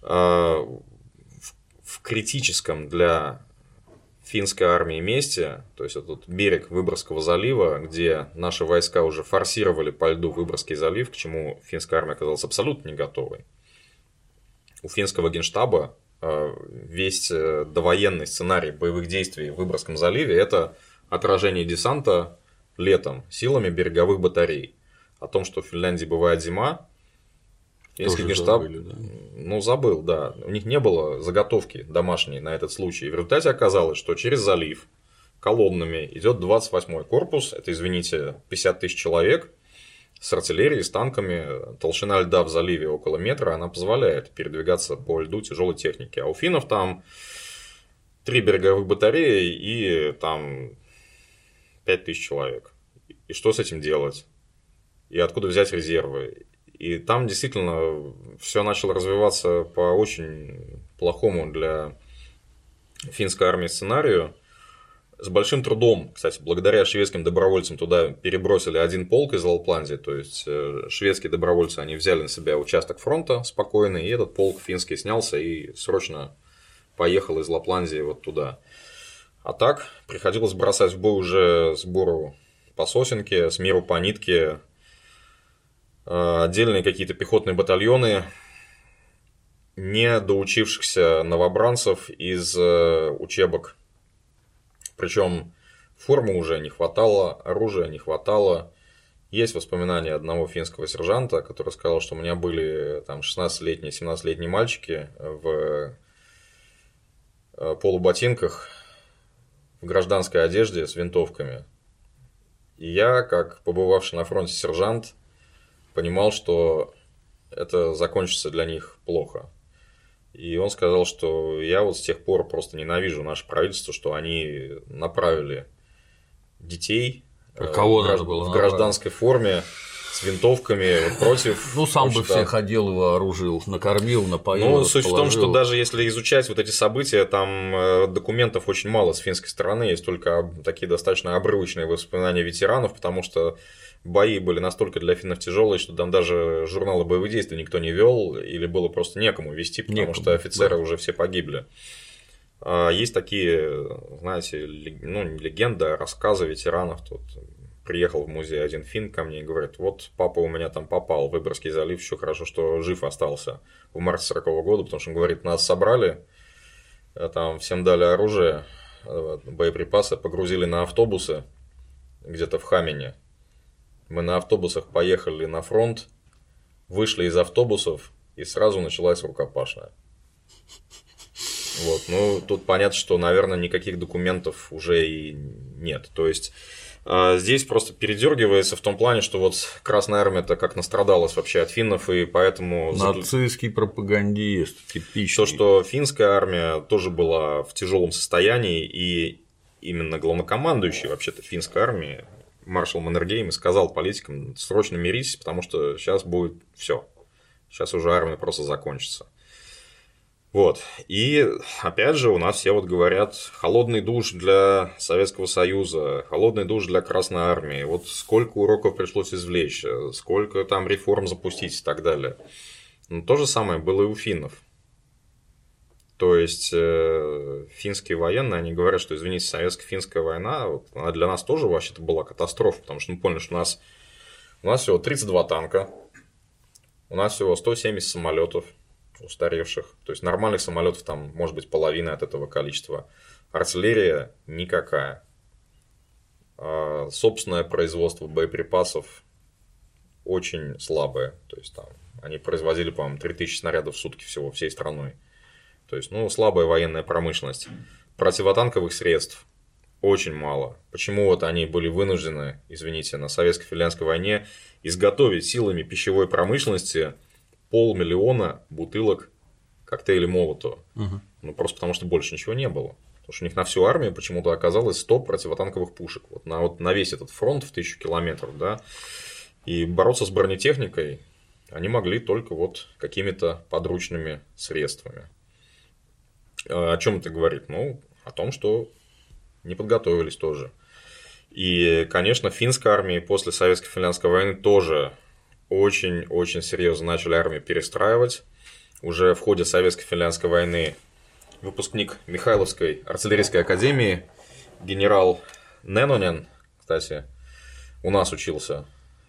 э, в, в критическом для финской армии месте, то есть этот берег Выборгского залива, где наши войска уже форсировали по льду Выборгский залив, к чему финская армия оказалась абсолютно не готовой. У финского генштаба весь э, довоенный сценарий боевых действий в Выборгском заливе – это отражение десанта летом силами береговых батарей. О том, что в Финляндии бывает зима, финский генштаб, забыли, да? Ну, забыл, да. У них не было заготовки домашней на этот случай. В результате оказалось, что через залив колоннами идет 28-й корпус. Это, извините, 50 тысяч человек с артиллерией, с танками. Толщина льда в заливе около метра, она позволяет передвигаться по льду тяжелой техники. А у финнов там три береговых батареи и там 5 тысяч человек. И что с этим делать? И откуда взять резервы? И там действительно все начало развиваться по очень плохому для финской армии сценарию. С большим трудом, кстати, благодаря шведским добровольцам туда перебросили один полк из Лапландии, то есть э, шведские добровольцы, они взяли на себя участок фронта спокойно, и этот полк финский снялся и срочно поехал из Лапландии вот туда. А так приходилось бросать в бой уже сбору по сосенке, с миру по нитке, Э, отдельные какие-то пехотные батальоны не доучившихся новобранцев из э, учебок. Причем формы уже не хватало, оружия не хватало. Есть воспоминания одного финского сержанта, который сказал, что у меня были там 16-летние, 17-летние мальчики в э, полуботинках, в гражданской одежде с винтовками. И я, как побывавший на фронте сержант, понимал, что это закончится для них плохо. И он сказал, что я вот с тех пор просто ненавижу наше правительство, что они направили детей а кого в, надо было в гражданской форме с винтовками против... Ну, сам бы всех одел и вооружил, накормил, напоил, Ну, суть в том, что даже если изучать вот эти события, там э, документов очень мало с финской стороны, есть только такие достаточно обрывочные воспоминания ветеранов, потому что бои были настолько для финнов тяжелые, что там даже журналы боевых действий никто не вел, или было просто некому вести, потому некому, что офицеры да. уже все погибли. А есть такие, знаете, ну, легенда, рассказы ветеранов. Тут приехал в музей один фин ко мне и говорит, вот папа у меня там попал в Выборгский залив, еще хорошо, что жив остался в марте 40 -го года, потому что он говорит, нас собрали, а там всем дали оружие, боеприпасы, погрузили на автобусы где-то в Хамине, мы на автобусах поехали на фронт, вышли из автобусов, и сразу началась рукопашная. Вот, ну, тут понятно, что, наверное, никаких документов уже и нет. То есть, здесь просто передергивается в том плане, что вот Красная Армия-то как настрадалась вообще от финнов, и поэтому... Нацистский пропагандист, типичный. То, что финская армия тоже была в тяжелом состоянии, и именно главнокомандующий вообще-то финской армии маршал Маннергейм сказал политикам, срочно миритесь, потому что сейчас будет все. Сейчас уже армия просто закончится. Вот. И опять же у нас все вот говорят, холодный душ для Советского Союза, холодный душ для Красной Армии. Вот сколько уроков пришлось извлечь, сколько там реформ запустить и так далее. Но то же самое было и у финнов. То есть э, финские военные, они говорят, что, извините, советско-финская война, вот, она для нас тоже вообще-то была катастрофа, потому что мы поняли, что у нас, у нас всего 32 танка, у нас всего 170 самолетов устаревших, то есть нормальных самолетов там может быть половина от этого количества, артиллерия никакая, а собственное производство боеприпасов очень слабое, то есть там они производили, по-моему, 3000 снарядов в сутки всего всей страной. То есть, ну, слабая военная промышленность. Противотанковых средств очень мало. Почему вот они были вынуждены, извините, на советско-финляндской войне изготовить силами пищевой промышленности полмиллиона бутылок коктейля Молотова? Угу. Ну, просто потому что больше ничего не было. Потому что у них на всю армию почему-то оказалось 100 противотанковых пушек. Вот на, вот на весь этот фронт в тысячу километров, да. И бороться с бронетехникой они могли только вот какими-то подручными средствами. О чем это говорит? Ну, о том, что не подготовились тоже. И, конечно, финская армия после советско-финляндской войны тоже очень-очень серьезно начали армию перестраивать. Уже в ходе советско-финляндской войны выпускник Михайловской артиллерийской академии генерал Ненонен, кстати, у нас учился,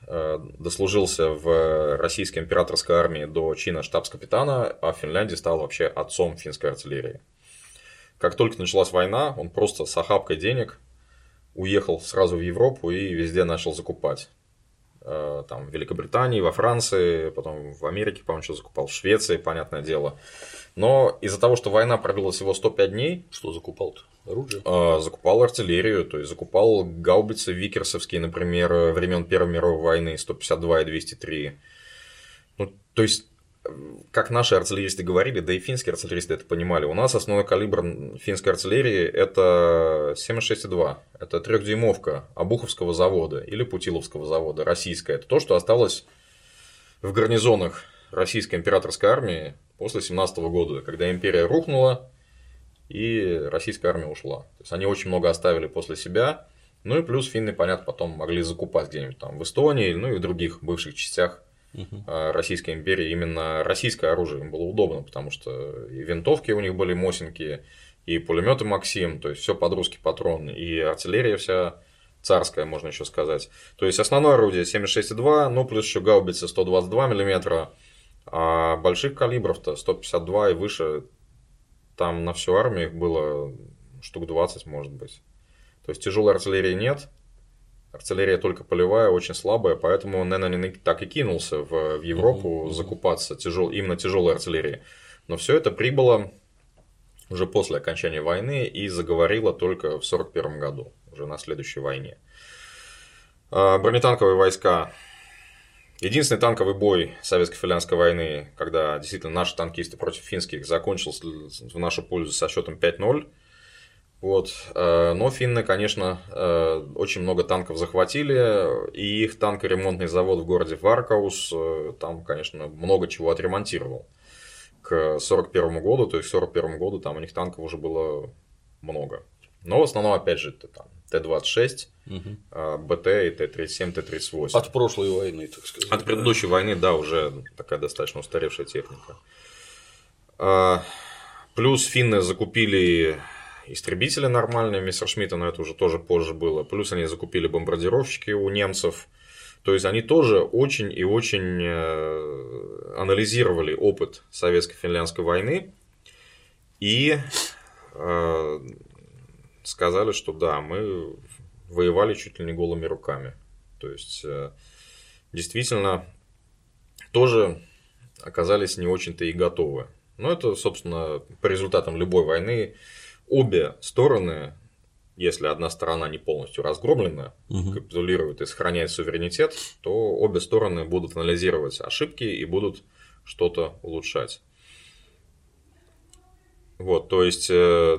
э, дослужился в российской императорской армии до чина штабс-капитана, а в Финляндии стал вообще отцом финской артиллерии. Как только началась война, он просто с охапкой денег уехал сразу в Европу и везде начал закупать там, в Великобритании, во Франции, потом в Америке, по-моему, что закупал, в Швеции, понятное дело. Но из-за того, что война продлилась всего 105 дней... Что закупал-то? Оружие? Э, закупал артиллерию, то есть закупал гаубицы викерсовские, например, времен Первой мировой войны 152 и 203. Ну, то есть как наши артиллеристы говорили, да и финские артиллеристы это понимали, у нас основной калибр финской артиллерии это 7,62. Это трехдюймовка Обуховского завода или Путиловского завода, российская. Это то, что осталось в гарнизонах российской императорской армии после 17 года, когда империя рухнула и российская армия ушла. То есть они очень много оставили после себя. Ну и плюс финны, понятно, потом могли закупать где-нибудь там в Эстонии, ну и в других бывших частях угу. Российской империи именно российское оружие им было удобно, потому что и винтовки у них были мосинки, и пулеметы Максим, то есть все под русский патрон, и артиллерия вся царская, можно еще сказать. То есть основное орудие 76,2, ну плюс еще гаубицы 122 мм, а больших калибров-то 152 и выше, там на всю армию их было штук 20, может быть. То есть тяжелой артиллерии нет, Артиллерия только полевая, очень слабая, поэтому Неннон так и кинулся в, в Европу uh-huh. закупаться тяжел, именно тяжелой артиллерией. Но все это прибыло уже после окончания войны и заговорило только в 1941 году, уже на следующей войне. А, бронетанковые войска. Единственный танковый бой советско-финляндской войны, когда действительно наши танкисты против финских закончился в нашу пользу со счетом 5-0. Вот. Э, но финны, конечно, э, очень много танков захватили, и их танкоремонтный завод в городе Варкаус э, там, конечно, много чего отремонтировал. К 1941 году, то есть к 1941 году там у них танков уже было много. Но в основном, опять же, это там Т-26, угу. БТ и Т-37, Т-38. От прошлой войны, так сказать. От предыдущей войны, да, уже такая достаточно устаревшая техника. Плюс финны закупили истребители нормальные Мессершмитта, но это уже тоже позже было. Плюс они закупили бомбардировщики у немцев. То есть они тоже очень и очень э, анализировали опыт советско-финляндской войны и э, сказали, что да, мы воевали чуть ли не голыми руками. То есть э, действительно тоже оказались не очень-то и готовы. Но это, собственно, по результатам любой войны обе стороны, если одна сторона не полностью разгромлена, угу. капитулирует и сохраняет суверенитет, то обе стороны будут анализировать ошибки и будут что-то улучшать. Вот, то есть э,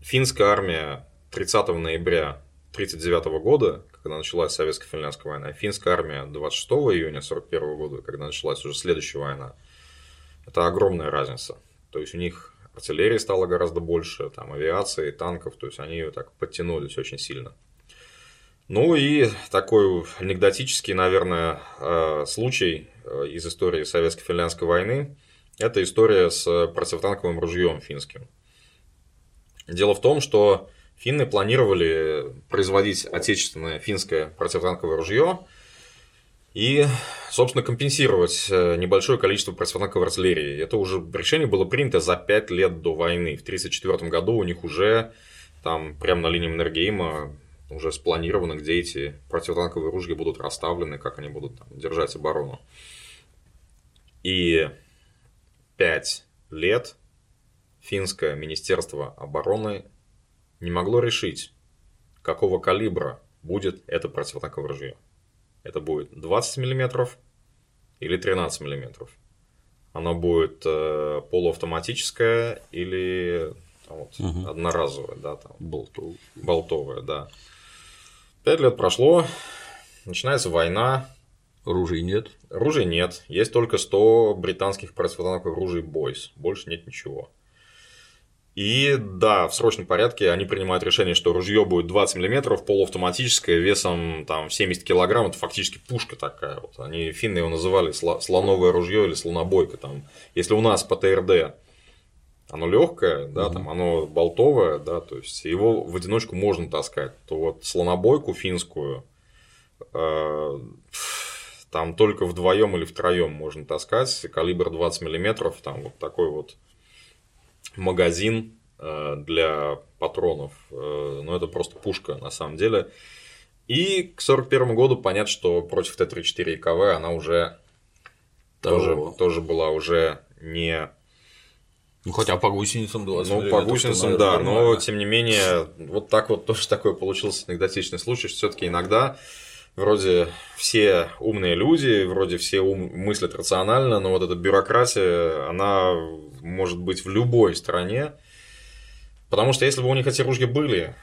финская армия 30 ноября 1939 года, когда началась советско-финляндская война, финская армия 26 июня 1941 года, когда началась уже следующая война, это огромная разница. То есть у них артиллерии стало гораздо больше, там, авиации, танков, то есть они так подтянулись очень сильно. Ну и такой анекдотический, наверное, э, случай э, из истории Советско-финляндской войны – это история с противотанковым ружьем финским. Дело в том, что финны планировали производить отечественное финское противотанковое ружье и, собственно, компенсировать э, небольшое количество противотанковой артиллерии. Это уже решение было принято за 5 лет до войны. В 1934 году у них уже там прямо на линии Маннергейма уже спланировано, где эти противотанковые ружья будут расставлены, как они будут там, держать оборону. И 5 лет финское министерство обороны не могло решить, какого калибра будет это противотанковое ружье это будет 20 мм или 13 мм. Оно будет э, полуавтоматическое или там, вот, угу. одноразовое, да, там, болтовое. болтовое, да. Пять лет прошло, начинается война. Ружей нет? Ружей нет. Есть только 100 британских противотанковых ружей Бойс. Больше нет ничего. И да, в срочном порядке они принимают решение, что ружье будет 20 мм, полуавтоматическое, весом там 70 кг, это фактически пушка такая. Вот. Они финны его называли слоновое ружье или слонобойка. Там. Если у нас по ТРД оно легкое, да, угу. там оно болтовое, да, то есть его в одиночку можно таскать, то вот слонобойку финскую э, там только вдвоем или втроем можно таскать, калибр 20 мм, там вот такой вот магазин э, для патронов. Э, но это просто пушка на самом деле. И к 1941 году понятно, что против Т-34 и КВ она уже тоже, тоже была уже не ну, хотя по гусеницам было. Ну, по гусеницам, да, но тем не менее, вот так вот тоже такой получился анекдотичный случай, что все-таки иногда вроде все умные люди, вроде все ум, мыслят рационально, но вот эта бюрократия, она может быть в любой стране. Потому что если бы у них эти ружья были,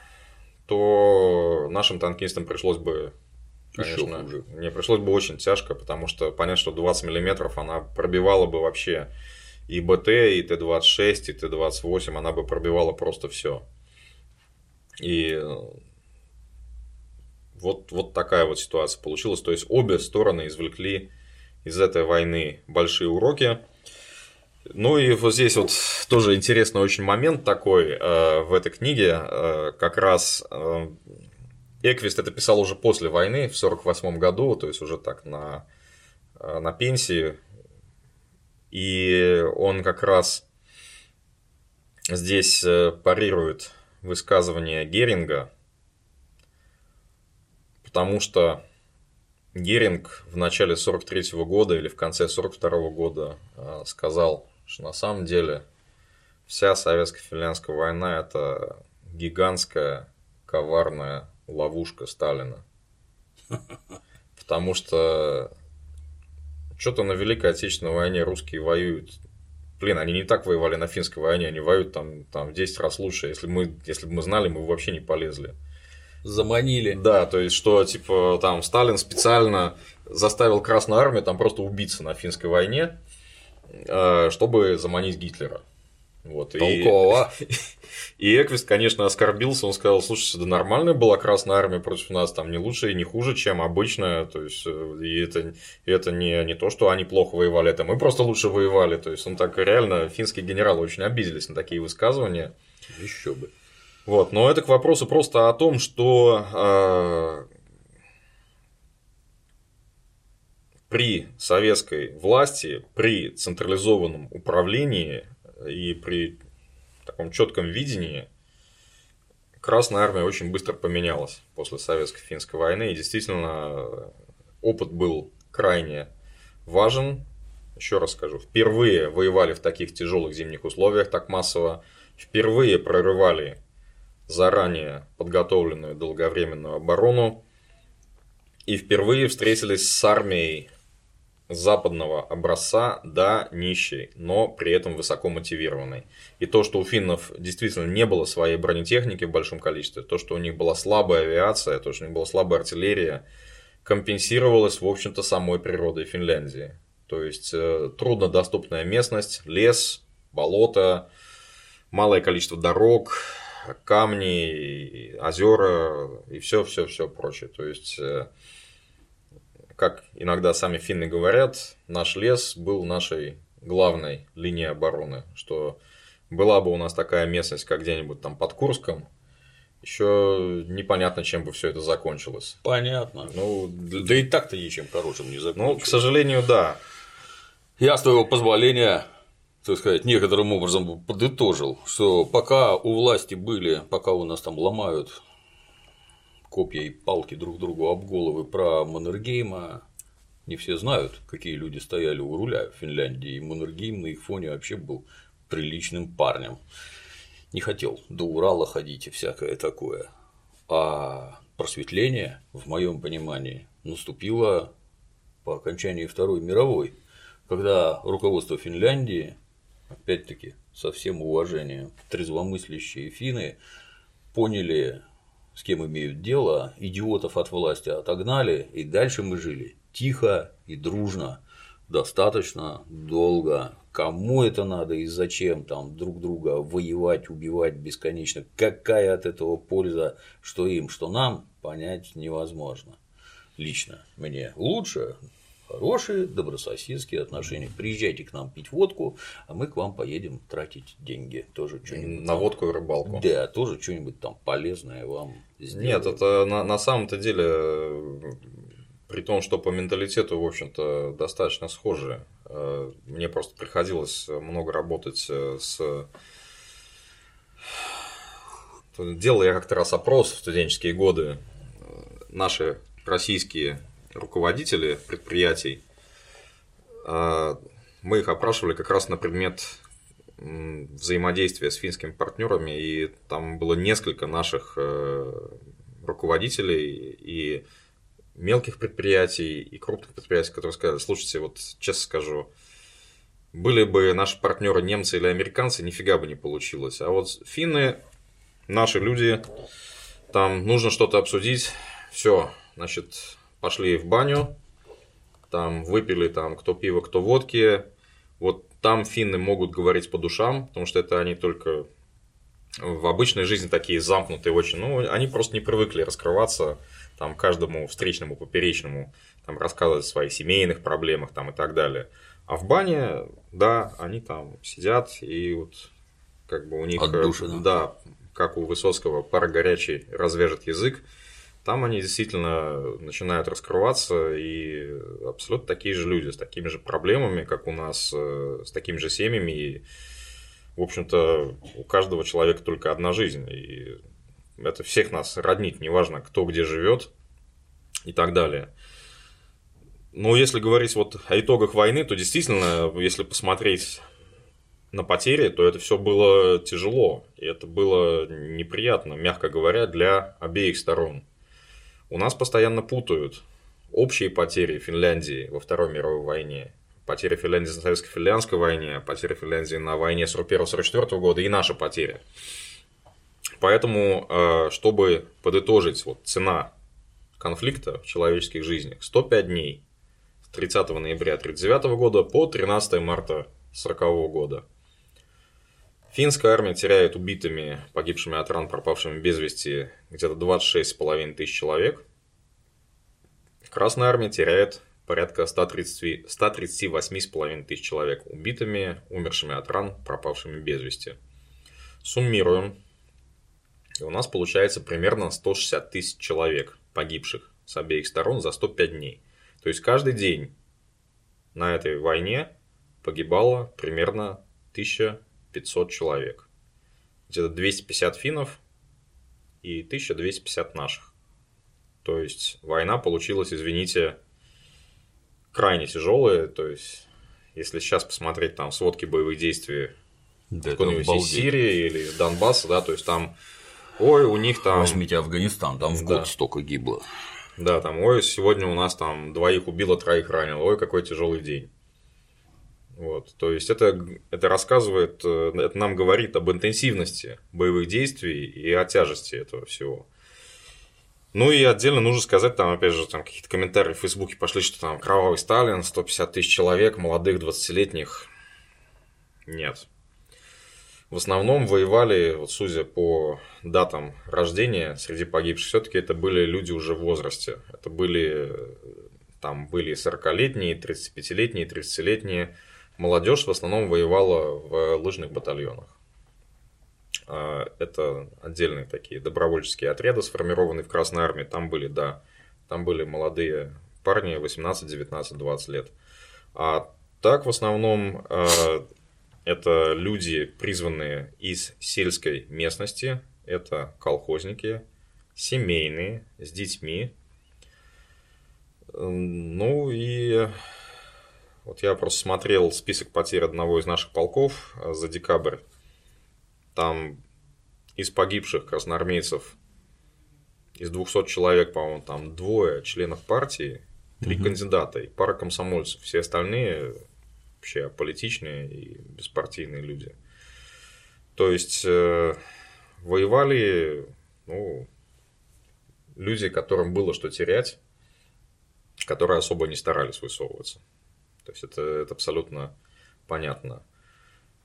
то нашим танкистам пришлось бы конечно, мне пришлось бы очень тяжко, потому что понятно, что 20 миллиметров она пробивала бы вообще и БТ, и Т-26, и Т-28, она бы пробивала просто все. И вот, вот такая вот ситуация получилась. То есть обе стороны извлекли из этой войны большие уроки. Ну и вот здесь вот тоже интересный очень момент такой э, в этой книге. Э, как раз э, Эквист это писал уже после войны, в 1948 году, то есть уже так на, э, на пенсии, и он как раз здесь э, парирует высказывание Геринга, потому что Геринг в начале 43 -го года или в конце 42 -го года э, сказал, что на самом деле вся советско-финляндская война это гигантская коварная ловушка Сталина. (laughs) Потому что что-то на Великой Отечественной войне русские воюют. Блин, они не так воевали на финской войне, они воюют там, там в 10 раз лучше. Если, мы, если бы мы знали, мы бы вообще не полезли. Заманили. Да, то есть, что, типа, там Сталин специально заставил Красную Армию там просто убиться на финской войне, э, чтобы заманить Гитлера. Вот, Толково. И, (laughs) и Эквист, конечно, оскорбился. Он сказал, слушайте, да нормальная была Красная Армия против нас, там не лучше и не хуже, чем обычная. То есть, э, и это, и это не, не то, что они плохо воевали, это мы просто лучше воевали. То есть, он так реально, финские генералы очень обиделись на такие высказывания. Еще бы. Вот, но это к вопросу просто о том, что э, при советской власти, при централизованном управлении и при таком четком видении Красная Армия очень быстро поменялась после Советско-финской войны. И действительно, опыт был крайне важен. Еще раз скажу, впервые воевали в таких тяжелых зимних условиях так массово. Впервые прорывали заранее подготовленную долговременную оборону. И впервые встретились с армией западного образца, да, нищий, но при этом высоко мотивированный. И то, что у финнов действительно не было своей бронетехники в большом количестве, то, что у них была слабая авиация, то, что у них была слабая артиллерия, компенсировалось, в общем-то, самой природой Финляндии. То есть, э, труднодоступная местность, лес, болото, малое количество дорог, камни, озера и все-все-все прочее. То есть, э, как иногда сами финны говорят, наш лес был нашей главной линией обороны, что была бы у нас такая местность, как где-нибудь там под Курском, еще непонятно, чем бы все это закончилось. Понятно. Ну, да и так-то ничем хорошим не закончилось. Ну, к сожалению, да. Я, с твоего позволения, так сказать, некоторым образом подытожил, что пока у власти были, пока у нас там ломают копья и палки друг другу об головы про Маннергейма. Не все знают, какие люди стояли у руля в Финляндии, и Маннергейм на их фоне вообще был приличным парнем. Не хотел до Урала ходить и всякое такое. А просветление, в моем понимании, наступило по окончании Второй мировой, когда руководство Финляндии, опять-таки, со всем уважением, трезвомыслящие финны поняли с кем имеют дело, идиотов от власти отогнали, и дальше мы жили тихо и дружно, достаточно долго. Кому это надо и зачем там друг друга воевать, убивать бесконечно? Какая от этого польза, что им, что нам, понять невозможно. Лично мне лучше хорошие добрососедские отношения. Приезжайте к нам пить водку, а мы к вам поедем тратить деньги. Тоже что-нибудь. На водку и рыбалку. Да, тоже что-нибудь там полезное вам сделаем. Нет, это на, на самом-то деле, при том, что по менталитету, в общем-то, достаточно схожи. Э, мне просто приходилось много работать э, с Делал я как-то раз опрос в студенческие годы наши российские руководители предприятий, а, мы их опрашивали как раз на предмет взаимодействия с финскими партнерами, и там было несколько наших э, руководителей и мелких предприятий, и крупных предприятий, которые сказали, слушайте, вот честно скажу, были бы наши партнеры немцы или американцы, нифига бы не получилось. А вот финны, наши люди, там нужно что-то обсудить, все, значит, пошли в баню, там выпили там кто пиво, кто водки, вот там финны могут говорить по душам, потому что это они только в обычной жизни такие замкнутые очень, ну, они просто не привыкли раскрываться там каждому встречному, поперечному, там рассказывать о своих семейных проблемах там и так далее. А в бане, да, они там сидят и вот как бы у них, Отдушина. да, как у Высоцкого, пара горячий развяжет язык, там они действительно начинают раскрываться, и абсолютно такие же люди, с такими же проблемами, как у нас, э, с такими же семьями. И, в общем-то, у каждого человека только одна жизнь. И это всех нас роднит, неважно, кто где живет и так далее. Но если говорить вот о итогах войны, то действительно, если посмотреть на потери, то это все было тяжело. И это было неприятно, мягко говоря, для обеих сторон. У нас постоянно путают общие потери Финляндии во Второй мировой войне, потери Финляндии на Советско-финляндской войне, потери Финляндии на войне 41-44 года и наши потери. Поэтому, э, чтобы подытожить вот цена конфликта в человеческих жизнях, 105 дней с 30 ноября 1939 года по 13 марта 1940 года. Финская армия теряет убитыми, погибшими от ран, пропавшими без вести где-то 26,5 тысяч человек. Красная армия теряет порядка 138,5 тысяч человек убитыми, умершими от ран, пропавшими без вести. Суммируем. И у нас получается примерно 160 тысяч человек погибших с обеих сторон за 105 дней. То есть каждый день на этой войне погибало примерно 1000 500 человек. Где-то 250 финнов и 1250 наших. То есть война получилась, извините, крайне тяжелая. То есть, если сейчас посмотреть там сводки боевых действий да, какой-нибудь Сирии или Донбасса, да, то есть там, ой, у них там... Возьмите Афганистан, там в да. год столько гибло. Да, там, ой, сегодня у нас там двоих убило, троих ранило, ой, какой тяжелый день. Вот, то есть это, это рассказывает, э, это нам говорит об интенсивности боевых действий и о тяжести этого всего. Ну и отдельно нужно сказать, там, опять же, там какие-то комментарии в Фейсбуке пошли, что там кровавый Сталин, 150 тысяч человек, молодых 20-летних. Нет. В основном воевали, вот судя по датам рождения среди погибших, все-таки это были люди уже в возрасте. Это были, там были 40-летние, 35-летние, 30-летние молодежь в основном воевала в лыжных батальонах. А, это отдельные такие добровольческие отряды, сформированные в Красной Армии. Там были, да, там были молодые парни 18, 19, 20 лет. А так в основном а, это люди, призванные из сельской местности, это колхозники, семейные, с детьми. Ну и вот я просто смотрел список потерь одного из наших полков э, за декабрь. Там из погибших красноармейцев из 200 человек, по-моему, там двое членов партии, три угу. кандидата и пара комсомольцев. Все остальные вообще политичные и беспартийные люди. То есть э, воевали ну, люди, которым было что терять, которые особо не старались высовываться. То есть это, это абсолютно понятно.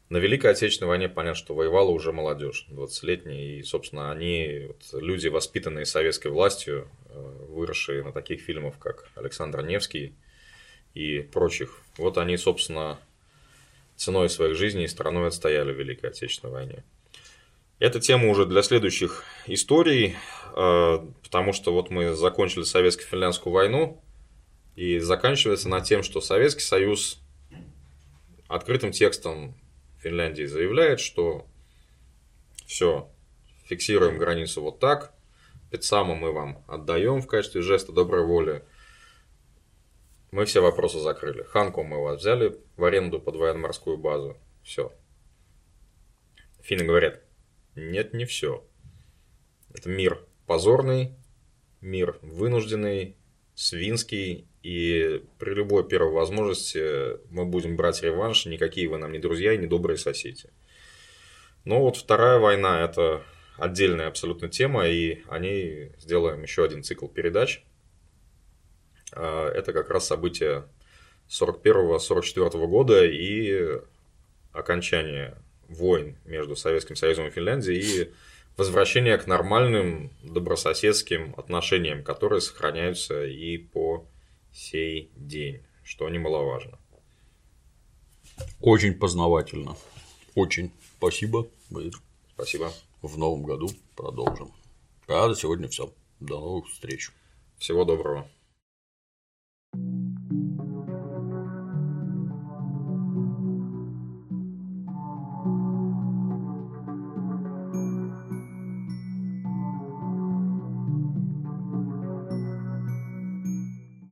На Великой Отечественной войне понятно, что воевала уже молодежь 20-летняя, и, собственно, они, вот, люди, воспитанные советской властью, э, выросшие на таких фильмах, как Александр Невский и прочих, вот они, собственно, ценой своих жизней и страной отстояли в Великой Отечественной войне. Это тема уже для следующих историй, э, потому что вот мы закончили советско-финляндскую войну, и заканчивается на тем, что Советский Союз открытым текстом Финляндии заявляет, что все, фиксируем границу вот так, Спецсаму мы вам отдаем в качестве жеста доброй воли. Мы все вопросы закрыли. Ханку мы вас взяли в аренду под военно-морскую базу. Все. Финны говорят, нет, не все. Это мир позорный, мир вынужденный, свинский, и при любой первой возможности мы будем брать реванш, никакие вы нам не друзья и не добрые соседи. Но вот вторая война – это отдельная абсолютно тема, и о ней сделаем еще один цикл передач. А, это как раз события 41-44 года и окончание войн между Советским Союзом и Финляндией и возвращение к нормальным добрососедским отношениям, которые сохраняются и по сей день, что немаловажно. Очень познавательно. Очень. Спасибо. Спасибо. В новом году продолжим. А на сегодня все. До новых встреч. Всего доброго.